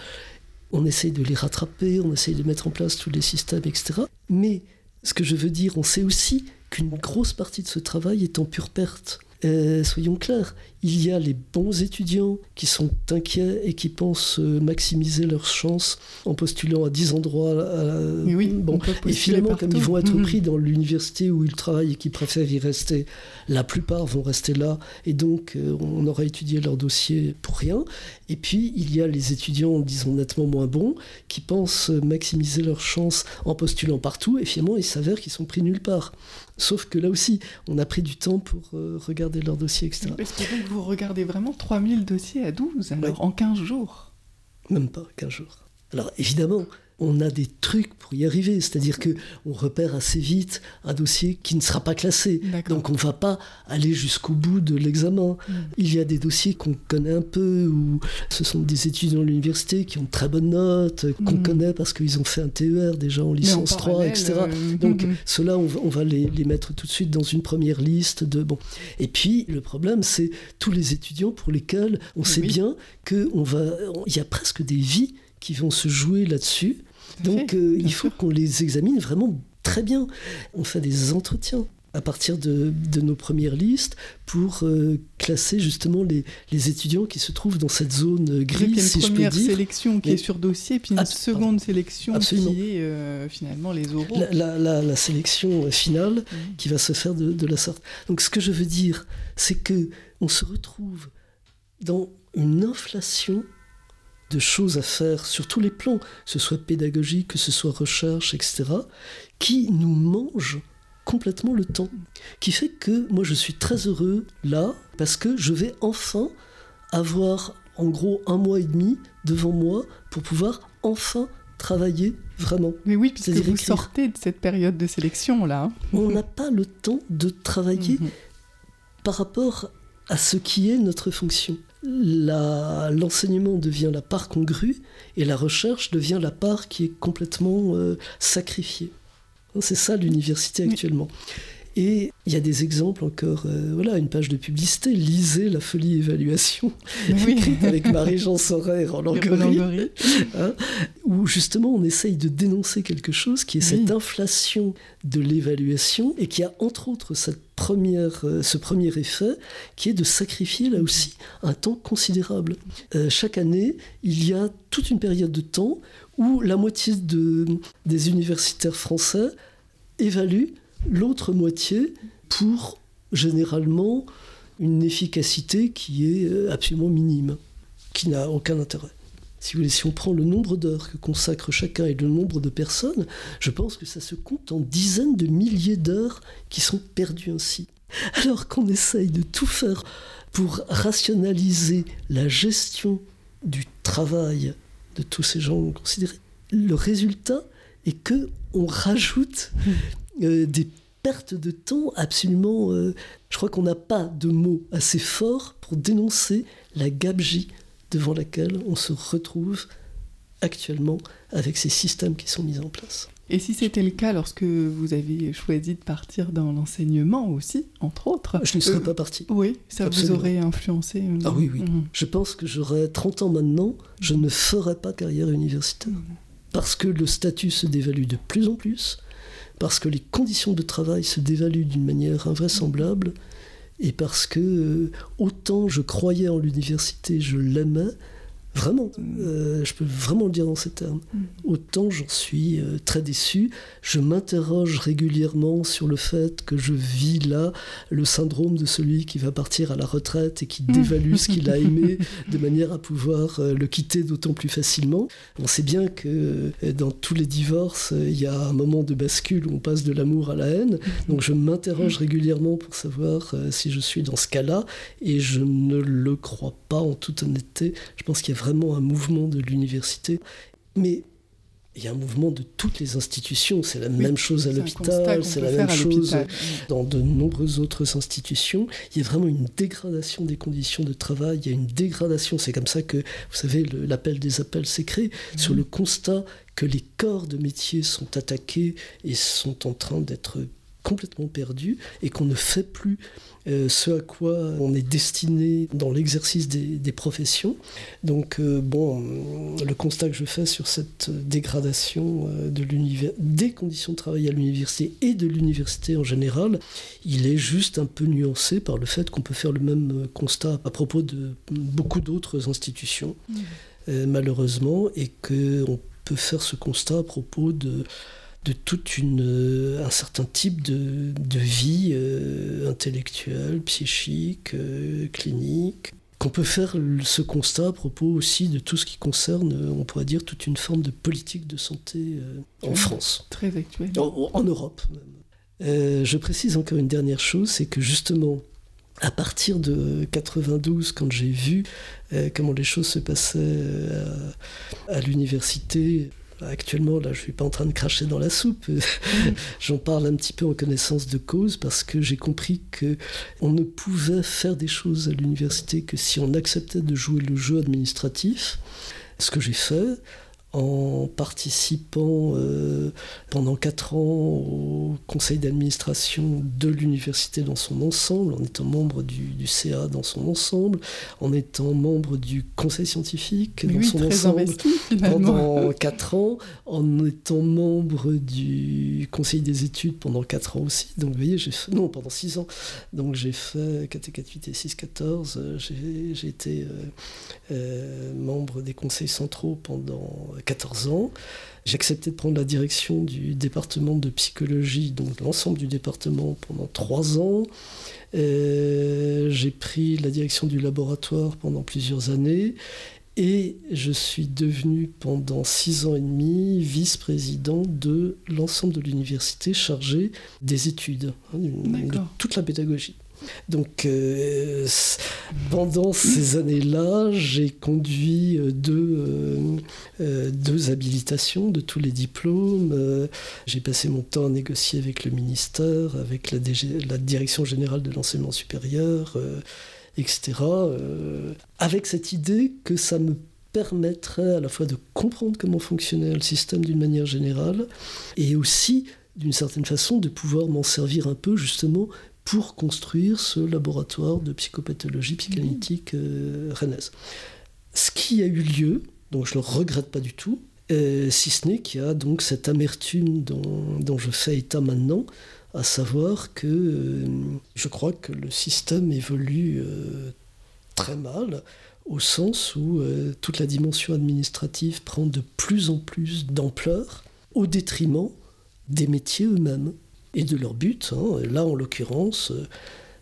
On essaye de les rattraper, on essaye de mettre en place tous les systèmes, etc. Mais ce que je veux dire, on sait aussi qu'une grosse partie de ce travail est en pure perte. Euh, soyons clairs, il y a les bons étudiants qui sont inquiets et qui pensent euh, maximiser leurs chances en postulant à 10 endroits. oui, bon. Et finalement, comme ils vont être pris dans l'université où ils travaillent et qui préfèrent y rester, la plupart vont rester là et donc euh, on aura étudié leur dossier pour rien. Et puis, il y a les étudiants, disons, nettement moins bons qui pensent maximiser leurs chances en postulant partout et finalement, il s'avère qu'ils sont pris nulle part. Sauf que là aussi, on a pris du temps pour regarder leur dossier, etc vous regardez vraiment 3000 dossiers à 12, alors en 15 jours? Même pas 15 jours. Alors évidemment, on a des trucs pour y arriver, c'est-à-dire que on repère assez vite un dossier qui ne sera pas classé. Donc on ne va pas aller jusqu'au bout de l'examen. Hmm. Il y a des dossiers qu'on connaît un peu où ce sont des étudiants de l'université qui ont de très bonnes notes, qu'on hmm. connaît parce qu'ils ont fait un TER déjà en licence 3, etc. Euh, Donc hmm. ceux-là, on, va les, mettre tout de suite dans une première liste de bon. Et puis le problème, c'est tous les étudiants pour lesquels on sait bien que on va, il y a presque des vies qui vont se jouer là-dessus. Donc euh, il faut qu'on les examine vraiment très bien. On fait des entretiens à partir de, nos premières listes pour euh, classer justement les, étudiants qui se trouvent dans cette zone grise, si je peux dire. Une première sélection qui est sur dossier, puis une seconde sélection qui est euh, finalement les oraux. La, sélection finale mmh. qui va se faire de, de, la sorte. Donc ce que je veux dire, c'est que on se retrouve dans une inflation de choses à faire sur tous les plans, que ce soit pédagogique, que ce soit recherche, etc., qui nous mangent complètement le temps. Qui fait que moi je suis très heureux là, parce que je vais enfin avoir en gros un mois et demi devant moi pour pouvoir enfin travailler vraiment. Mais oui, puisque vous sortez de cette période de sélection là. Hein. On n'a pas le temps de travailler mhm. par rapport à ce qui est notre fonction l'enseignement devient la part congrue et la recherche devient la part qui est complètement euh, sacrifiée. C'est ça l'université actuellement. Et il y a des exemples encore, euh, voilà, une page de publicité, lisez La folie évaluation, écrite avec Marie-Jean Sorer en Languerie, hein, où justement on essaye de dénoncer quelque chose qui est cette inflation de l'évaluation et qui a entre autres cette première, euh, ce premier effet qui est de sacrifier là aussi un temps considérable. Euh, chaque année, il y a toute une période de temps où la moitié de, des universitaires français évaluent l'autre moitié pour généralement une efficacité qui est euh, absolument minime, qui n'a aucun intérêt. Si, vous voulez, si on prend le nombre d'heures que consacre chacun et le nombre de personnes, je pense que ça se compte en dizaines de milliers d'heures qui sont perdues ainsi. Alors qu'on essaye de tout faire pour rationaliser la gestion du travail de tous ces gens considérés, le résultat est que on rajoute des pertes de temps absolument. Euh, je crois qu'on n'a pas de mots assez forts pour dénoncer la gabegie devant laquelle on se retrouve actuellement avec ces systèmes qui sont mis en place. Et si c'était le cas lorsque vous avez choisi de partir dans l'enseignement aussi, entre autres Je ne serais euh, pas parti. Oui, ça vous aurait influencé Ah oui, oui. Mhm. Je pense que j'aurais 30 ans maintenant, je ne ferais pas carrière universitaire. Mhm. Parce que le statut se dévalue de plus en plus, parce que les conditions de travail se dévaluent d'une manière invraisemblable, et parce que euh, autant je croyais en l'université, je l'aimais, Vraiment, euh, je peux vraiment le dire dans ces termes. Mm. Autant j'en suis euh, très déçu. Je m'interroge régulièrement sur le fait que je vis là le syndrome de celui qui va partir à la retraite et qui mm. dévalue ce qu'il a aimé de manière à pouvoir euh, le quitter d'autant plus facilement. On sait bien que dans tous les divorces, il y a un moment de bascule où on passe de l'amour à la haine. Mm. Donc je m'interroge régulièrement pour savoir si je suis dans ce cas-là et je ne le crois pas en toute honnêteté. Je pense qu'il y a vraiment un mouvement de l'université. Mais il y a un mouvement de toutes les institutions. C'est la même chose à l'hôpital, c'est la même chose dans de nombreuses autres institutions. Il y a vraiment une dégradation des conditions de travail, il y a une dégradation. C'est comme ça que, vous savez, l'appel des appels s'est créé, sur le constat que les corps de métier sont attaqués et sont en train d'être complètement perdus et qu'on ne fait plus ce à quoi on est destiné dans l'exercice des, professions. Donc, euh, bon, le constat que je fais sur cette dégradation euh, de des conditions de travail à l'université et de l'université en général, il est juste un peu nuancé par le fait qu'on peut faire le même constat à propos de beaucoup d'autres institutions, mmh. malheureusement, et qu'on peut faire ce constat à propos de de tout euh, un certain type de, vie euh, intellectuelle, psychique, euh, clinique. Qu'on peut faire ce constat à propos aussi de tout ce qui concerne, on pourrait dire, toute une forme de politique de santé en France. Très actuel. En, Europe même. je précise encore une dernière chose, c'est que justement, à partir de 92, quand j'ai vu comment les choses se passaient à l'université, Actuellement, là, je suis pas en train de cracher dans la soupe. J'en parle un petit peu en connaissance de cause parce que j'ai compris que on ne pouvait faire des choses à l'université que si on acceptait de jouer le jeu administratif. Ce que j'ai fait, en participant euh, pendant quatre ans au conseil d'administration de l'université dans son ensemble, en étant membre du, CA dans son ensemble, en étant membre du conseil scientifique dans son ensemble pendant quatre ans, en étant membre du conseil des études pendant quatre ans aussi. Donc vous voyez, j'ai fait, non, pendant six ans. Donc j'ai fait 4 et 4, 8 et 6, 14. J'ai été euh, euh, membre des conseils centraux pendant 14 ans. J'ai accepté de prendre la direction du département de psychologie, donc l'ensemble du département pendant 3 ans. Euh, j'ai pris la direction du laboratoire pendant plusieurs années. Et je suis devenu pendant six ans et demi vice-président de l'ensemble de l'université chargé des études, hein, de toute la pédagogie. Donc euh, pendant ces années-là, j'ai conduit euh, deux, euh, deux, habilitations de tous les diplômes. j'ai passé mon temps à négocier avec le ministère, avec la, la Direction générale de l'enseignement supérieur, etc. avec cette idée que ça me permettrait à la fois de comprendre comment fonctionnait le système d'une manière générale et aussi d'une certaine façon, de pouvoir m'en servir un peu justement pour construire ce laboratoire de psychopathologie psychanalytique euh, rennaise. Ce qui a eu lieu, donc je ne le regrette pas du tout, euh, si ce n'est qu'il y a donc cette amertume dont, je fais état maintenant, à savoir que euh, je crois que le système évolue très mal, au sens où toute la dimension administrative prend de plus en plus d'ampleur, au détriment des métiers eux-mêmes et de leur but. Hein. Là, en l'occurrence, euh,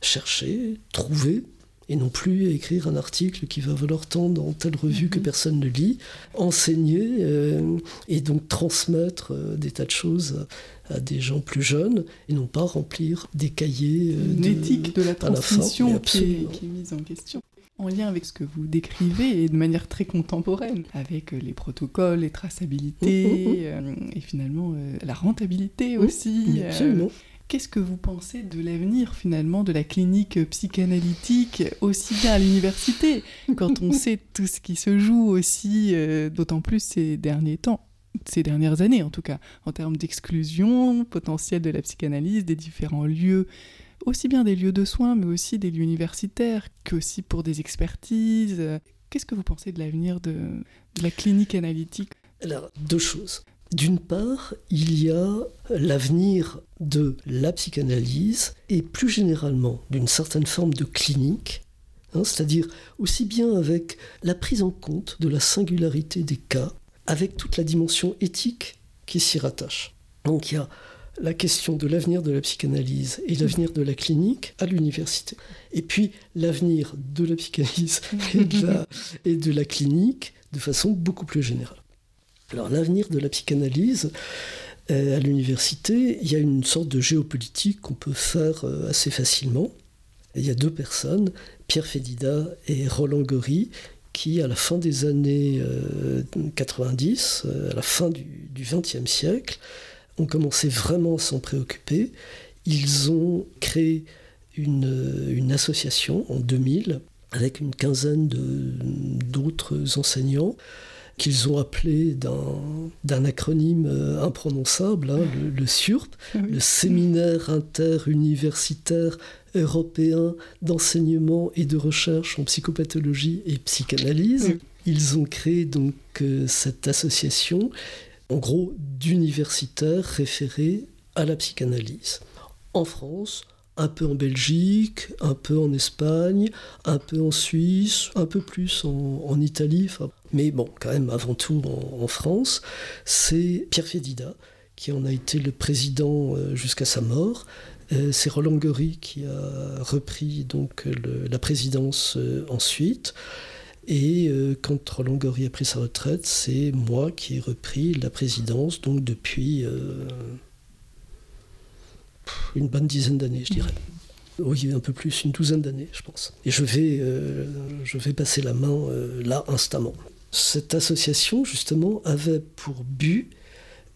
chercher, trouver, et non plus écrire un article qui va valoir tant dans telle revue que mhm. personne ne lit, enseigner euh, et donc transmettre euh, des tas de choses à, des gens plus jeunes et non pas remplir des cahiers. Une éthique de la transmission qui, est, mise en question en lien avec ce que vous décrivez et de manière très contemporaine, avec euh, les protocoles, les traçabilités mmh, mmh, mmh. Euh, et finalement euh, la rentabilité aussi. Qu'est-ce que vous pensez de l'avenir finalement de la clinique psychanalytique aussi bien à l'université quand on sait tout ce qui se joue aussi, d'autant plus ces derniers temps ces dernières années en tout cas, en termes d'exclusion potentielle de la psychanalyse, des différents lieux aussi bien des lieux de soins, mais aussi des lieux universitaires, qu'aussi pour des expertises. Qu'est-ce que vous pensez de l'avenir de, la clinique analytique? Alors, deux choses. D'une part, il y a l'avenir de la psychanalyse et plus généralement d'une certaine forme de clinique, hein, c'est-à-dire aussi bien avec la prise en compte de la singularité des cas, avec toute la dimension éthique qui s'y rattache. Donc il y a la question de l'avenir de la psychanalyse et l'avenir de la clinique à l'université. Et puis l'avenir de la psychanalyse et de la, clinique de façon beaucoup plus générale. Alors l'avenir de la psychanalyse euh, à l'université, il y a une sorte de géopolitique qu'on peut faire euh, assez facilement. Il y a deux personnes, Pierre Fédida et Roland Gory, qui, à la fin des années 90, euh, à la fin du XXe siècle, ont commencé vraiment à s'en préoccuper. Ils ont créé une, association en 2000 avec une quinzaine d'autres enseignants qu'ils ont appelé d'un acronyme euh, imprononçable, hein, le, SURP, le Séminaire interuniversitaire européen d'enseignement et de recherche en psychopathologie et psychanalyse. Ils ont créé donc euh, cette association en gros, d'universitaires référés à la psychanalyse. En France, un peu en Belgique, un peu en Espagne, un peu en Suisse, un peu plus en, Italie, mais bon, quand même avant tout en, France, c'est Pierre Fédida qui en a été le président euh, jusqu'à sa mort. Euh, c'est Roland Gory qui a repris donc la présidence euh, ensuite. Et euh, quand Roland Gory a pris sa retraite, c'est moi qui ai repris la présidence, donc depuis euh, une bonne dizaine d'années, je dirais. Oui, un peu plus, une douzaine d'années, je pense. Et je vais, euh, je vais passer la main là instamment. Cette association, justement, avait pour but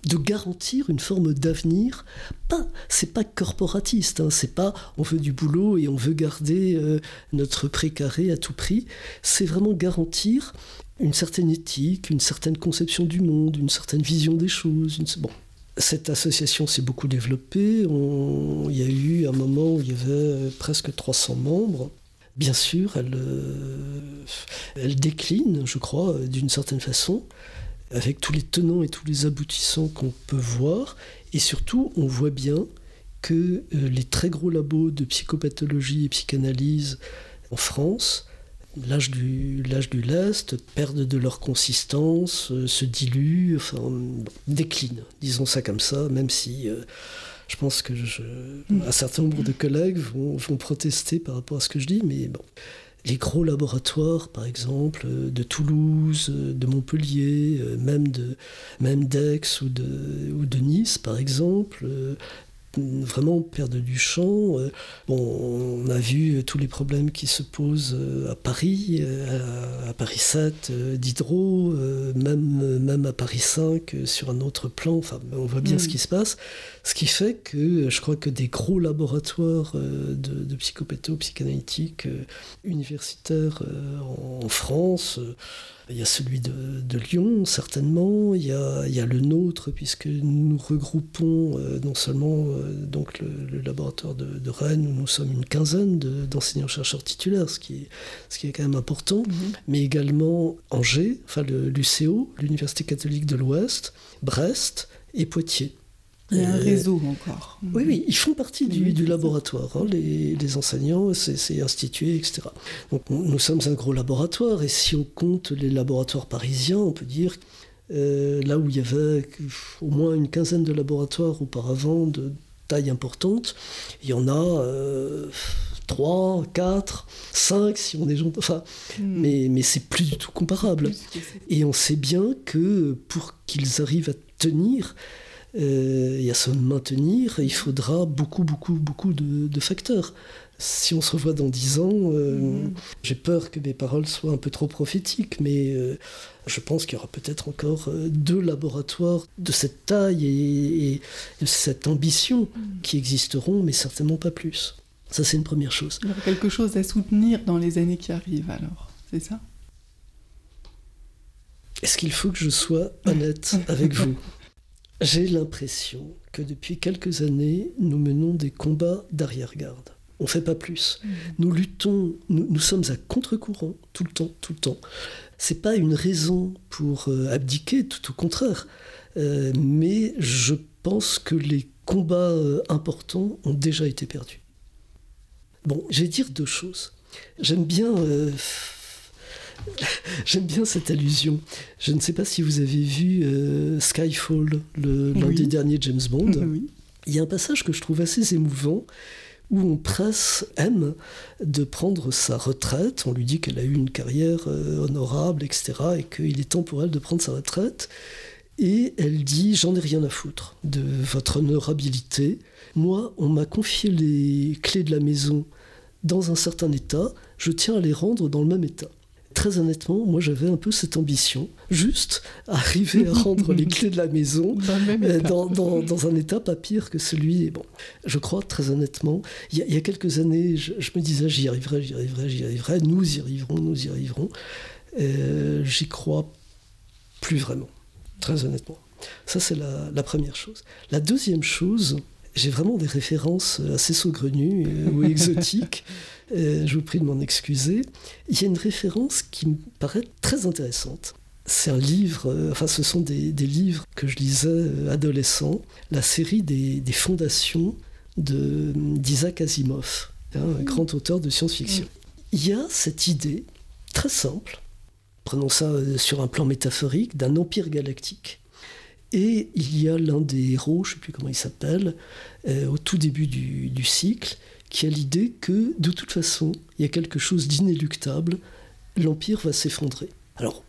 de garantir une forme d'avenir. Pas, c'est pas corporatiste, hein, c'est pas on veut du boulot et on veut garder euh, notre précaré à tout prix. C'est vraiment garantir une certaine éthique, une certaine conception du monde, une certaine vision des choses. Bon. Cette association s'est beaucoup développée. Il y a eu un moment où il y avait euh, presque 300 membres. Bien sûr, elle, euh, elle décline, je crois, d'une certaine façon avec tous les tenants et tous les aboutissants qu'on peut voir. Et surtout, on voit bien que euh, les très gros labos de psychopathologie et psychanalyse en France, l'âge du, l'âge du lest, perdent de leur consistance, euh, se diluent, enfin, déclinent, disons ça comme ça, même si euh, je pense que je, un certain nombre de collègues vont, vont protester par rapport à ce que je dis, mais bon les gros laboratoires, par exemple, euh, de Toulouse, euh, de Montpellier, euh, même d'Aix ou de Nice, par exemple, vraiment perdre du champ. Euh, on a vu tous les problèmes qui se posent euh, à Paris, euh, à, Paris 7 d'Hydro, même, même à Paris 5 sur un autre plan. Enfin, on voit bien ce mm. qui se passe. Ce qui fait que je crois que des gros laboratoires de, de psychopatho, psychanalytique universitaires en France, Il y a celui de, Lyon, certainement. Il y, a, il y, a, le nôtre, puisque nous regroupons euh, non seulement euh, donc le, laboratoire de, Rennes, où nous sommes une quinzaine d'enseignants-chercheurs titulaires, ce qui, est, ce qui est quand même important, mhm. mais également Angers, enfin l'UCO, l'Université catholique de l'Ouest, Brest et Poitiers. Il y a un réseau encore. Oui, oui, ils font partie du, laboratoire. Hein, les, enseignants, c'est institué, etc. Donc nous sommes un gros laboratoire et si on compte les laboratoires parisiens, on peut dire euh, là où il y avait au moins une quinzaine de laboratoires auparavant de taille importante, il y en a euh, 3, 4, 5 si on est gentil. Enfin, hmm. mais, mais c'est plus du tout comparable. Et on sait bien que pour qu'ils arrivent à tenir, et à se maintenir, il faudra beaucoup, beaucoup, beaucoup de, facteurs. Si on se revoit dans dix ans, euh, mm. j'ai peur que mes paroles soient un peu trop prophétiques, mais euh, je pense qu'il y aura peut-être encore deux laboratoires de cette taille et, de cette ambition mm. qui existeront, mais certainement pas plus. Ça, c'est une première chose. Il y aura quelque chose à soutenir dans les années qui arrivent, alors, c'est ça? Est-ce qu'il faut que je sois honnête avec vous? J'ai l'impression que depuis quelques années, nous menons des combats d'arrière-garde. On ne fait pas plus. Mmh. Nous luttons, nous, sommes à contre-courant tout le temps, tout le temps. C'est pas une raison pour euh, abdiquer, tout au contraire. Euh, mais je pense que les combats euh, importants ont déjà été perdus. Bon, je vais dire deux choses. J'aime bien J'aime bien cette allusion. Je ne sais pas si vous avez vu euh, Skyfall, l'un des derniers James Bond. Il y a un passage que je trouve assez émouvant où on presse M de prendre sa retraite. On lui dit qu'elle a eu une carrière euh, honorable, etc., et qu'il est temps pour elle de prendre sa retraite. Et elle dit J'en ai rien à foutre de votre honorabilité. Moi, on m'a confié les clés de la maison dans un certain état, je tiens à les rendre dans le même état très honnêtement, moi j'avais un peu cette ambition, juste arriver à rendre les clés de la maison dans, euh, dans, un état pas pire que celui. Et bon, je crois très honnêtement, il y, a, quelques années, je, me disais j'y arriverai, j'y arriverai, j'y arriverai, nous y arriverons, nous y arriverons. Euh, j'y crois plus vraiment, très honnêtement. Ça, c'est la, la, première chose. La deuxième chose, j'ai vraiment des références assez saugrenues euh, ou exotiques. Euh, je vous prie de m'en excuser. Il y a une référence qui me paraît très intéressante. C'est un livre, euh, enfin ce sont des, livres que je lisais euh, adolescent, la série des, fondations d'Isaac Asimov, hein, un grand auteur de science-fiction. Il y a cette idée très simple, prenons ça sur un plan métaphorique, d'un empire galactique. Et il y a l'un des héros, je ne sais plus comment il s'appelle, au tout début du cycle, qui a l'idée que de toute façon, il y a quelque chose d'inéluctable, l'Empire va s'effondrer. Alors,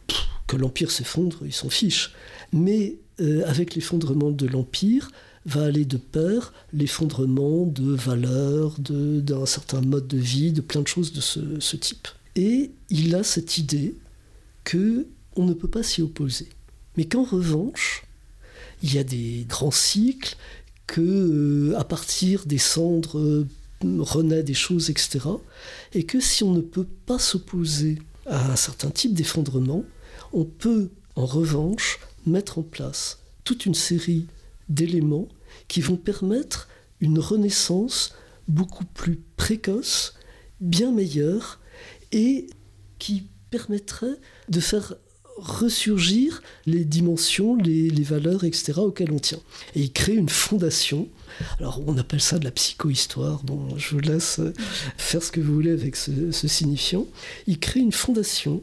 que l'Empire s'effondre, il s'en fiche. Mais euh, avec l'effondrement de l'Empire, va aller de pair l'effondrement de valeurs, d'un certain mode de vie, de plein de choses de ce, ce type. Et il a cette idée que on ne peut pas s'y opposer. Mais qu'en revanche, il y a des grands cycles, que euh, à partir des cendres renaît des choses, etc. Et que si on ne peut pas s'opposer à un certain type d'effondrement, on peut en revanche mettre en place toute une série d'éléments qui vont permettre une renaissance beaucoup plus précoce, bien meilleure, et qui permettrait de faire ressurgir les dimensions, les, valeurs, etc., auxquelles on tient. Et il crée une fondation. Alors, on appelle ça de la psychohistoire. Bon, je vous laisse faire ce que vous voulez avec ce, ce signifiant. Il crée une fondation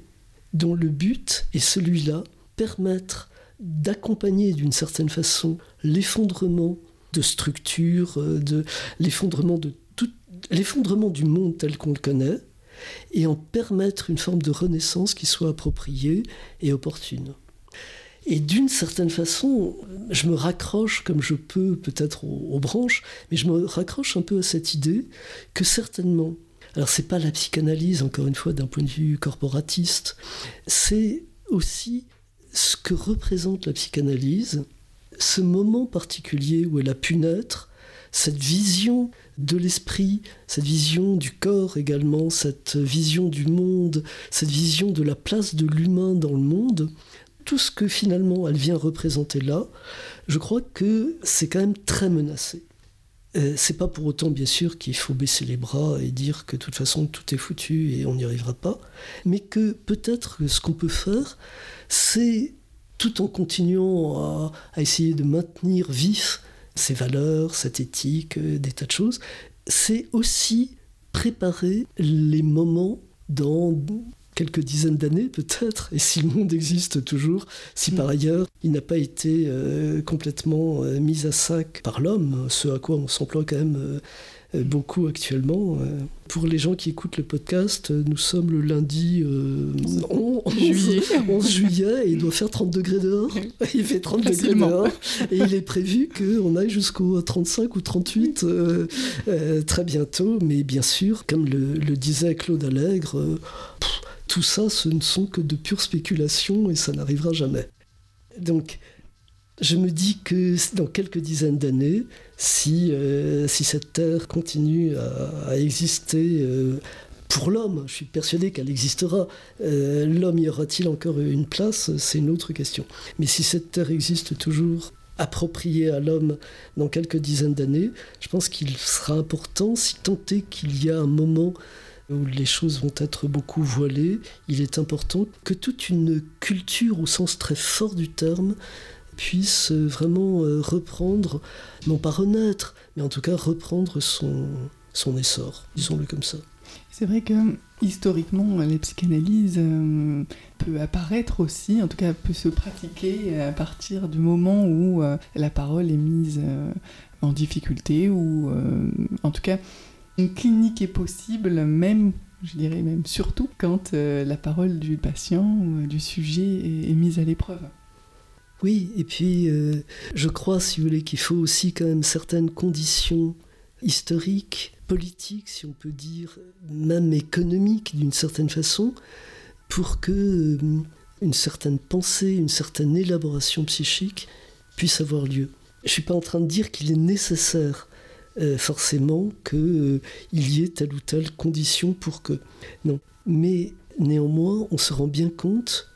dont le but est celui-là, permettre d'accompagner d'une certaine façon l'effondrement de structures, euh, de l'effondrement de tout, l'effondrement du monde tel qu'on le connaît, et en permettre une forme de renaissance qui soit appropriée et opportune. Et d'une certaine façon, je me raccroche comme je peux peut-être aux, branches, mais je me raccroche un peu à cette idée que certainement, alors c'est pas la psychanalyse encore une fois d'un point de vue corporatiste, c'est aussi ce que représente la psychanalyse, ce moment particulier où elle a pu naître, cette vision de l'esprit, cette vision du corps également, cette vision du monde, cette vision de la place de l'humain dans le monde, tout ce que finalement elle vient représenter là, je crois que c'est quand même très menacé. Euh, c'est pas pour autant, bien sûr, qu'il faut baisser les bras et dire que de toute façon tout est foutu et on n'y arrivera pas, mais que peut-être ce qu'on peut faire, c'est tout en continuant à, essayer de maintenir vif ces valeurs, cette éthique, euh, des tas de choses, c'est aussi préparer les moments dans quelques dizaines d'années peut-être, et si le monde existe toujours, si par mm. ailleurs il n'a pas été euh, complètement euh, mis à sac par l'homme, ce à quoi on s'emploie quand même euh, beaucoup actuellement. Pour les gens qui écoutent le podcast, nous sommes le lundi 11, juillet. 11 juillet et il doit faire 30 degrés dehors. Il fait 30 degrés dehors et il est prévu qu'on aille jusqu'au 35 ou 38 très bientôt. Mais bien sûr, comme le, disait Claude Allègre, tout ça, ce ne sont que de pures spéculations et ça n'arrivera jamais. Donc, je me dis que dans quelques dizaines d'années, si, euh, cette Terre continue à, exister euh, pour l'homme, je suis persuadé qu'elle existera, euh, l'homme y aura-t-il encore une place? C'est une autre question. Mais si cette Terre existe toujours appropriée à l'homme dans quelques dizaines d'années, je pense qu'il sera important, si tant est qu'il y a un moment où les choses vont être beaucoup voilées, il est important que toute une culture au sens très fort du terme puisse vraiment euh, reprendre, non pas renaître, mais en tout cas reprendre son, son essor, disons-le comme ça. C'est vrai que historiquement, la psychanalyse euh, peut apparaître aussi, en tout cas peut se pratiquer à partir du moment où euh, la parole est mise en difficulté ou en tout cas une clinique est possible, même, je dirais même surtout, quand euh, la parole du patient ou euh, du sujet est, mise à l'épreuve. Oui, et puis euh, je crois, si vous voulez, qu'il faut aussi quand même certaines conditions historiques, politiques, si on peut dire, même économiques d'une certaine façon, pour que une certaine pensée, une certaine élaboration psychique puisse avoir lieu. Je ne suis pas en train de dire qu'il est nécessaire euh, forcément qu'il euh, y ait telle ou telle condition pour que. Non. Mais néanmoins, on se rend bien compte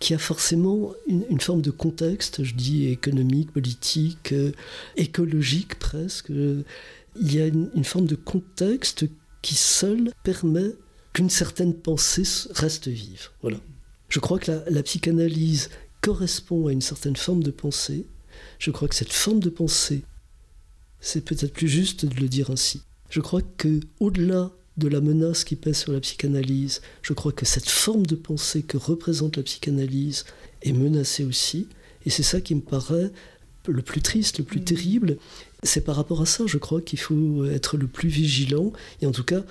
qu'il y a forcément une, forme de contexte, je dis économique, politique, euh, écologique presque. Il y a une, forme de contexte qui seul permet qu'une certaine pensée reste vive. Voilà. Je crois que la psychanalyse correspond à une certaine forme de pensée. Je crois que cette forme de pensée c'est peut-être plus juste de le dire ainsi. Je crois que au-delà de la menace qui pèse sur la psychanalyse, je crois que cette forme de pensée que représente la psychanalyse est menacée aussi, et c'est ça qui me paraît le plus triste, le plus mm. terrible. C'est par rapport à ça, je crois qu'il faut être le plus vigilant, et en tout cas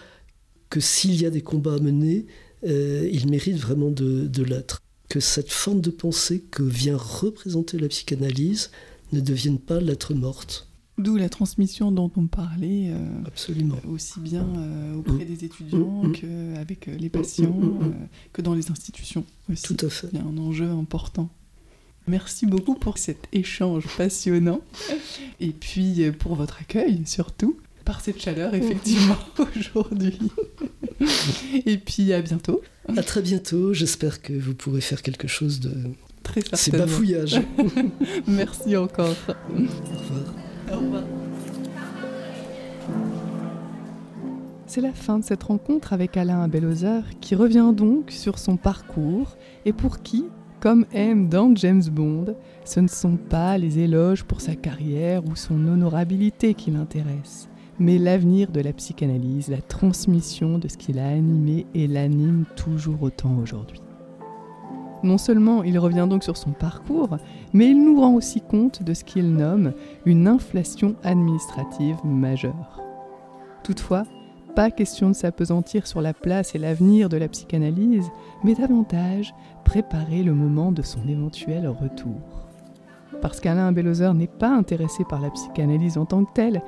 que s'il y a des combats à mener, euh, ils méritent vraiment de, de l'être. Que cette forme de pensée que vient représenter la psychanalyse ne devienne pas l'être morte. D'où la transmission dont on parlait, euh, Absolument. aussi bien euh, auprès des étudiants mm, mm. qu'avec euh, les patients, que dans les institutions aussi. Tout à fait. Il y a un enjeu important. Merci beaucoup pour cet échange passionnant et puis pour votre accueil surtout, par cette chaleur effectivement aujourd'hui. et puis à bientôt. À très bientôt, j'espère que vous pourrez faire quelque chose de... Très C'est bafouillage. Merci encore. Au revoir. C'est la fin de cette rencontre avec Alain Bellozeur qui revient donc sur son parcours et pour qui, comme M dans James Bond, ce ne sont pas les éloges pour sa carrière ou son honorabilité qui l'intéressent, mais l'avenir de la psychanalyse, la transmission de ce qui l'a animé et l'anime toujours autant aujourd'hui. Non seulement il revient donc sur son parcours, mais il nous rend aussi compte de ce qu'il nomme une inflation administrative majeure. Toutefois, pas question de s'apesantir sur la place et l'avenir de la psychanalyse, mais davantage préparer le moment de son éventuel retour. Parce qu'Alain Bellozer n'est pas intéressé par la psychanalyse en tant que telle,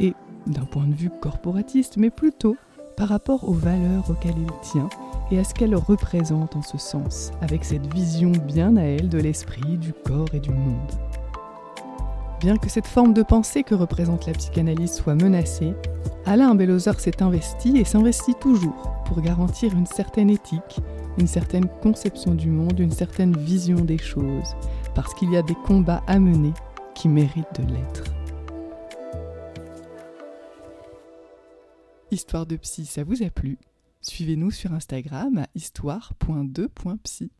et d'un point de vue corporatiste, mais plutôt par rapport aux valeurs auxquelles il tient et à ce qu'elle représente en ce sens, avec cette vision bien à elle de l'esprit, du corps et du monde. Bien que cette forme de pensée que représente la psychanalyse soit menacée, Alain Bellozer s'est investi et s'investit toujours pour garantir une certaine éthique, une certaine conception du monde, une certaine vision des choses, parce qu'il y a des combats à mener qui méritent de l'être. Histoire de psy, ça vous a plu? Suivez-nous sur Instagram à histoire.2.psy.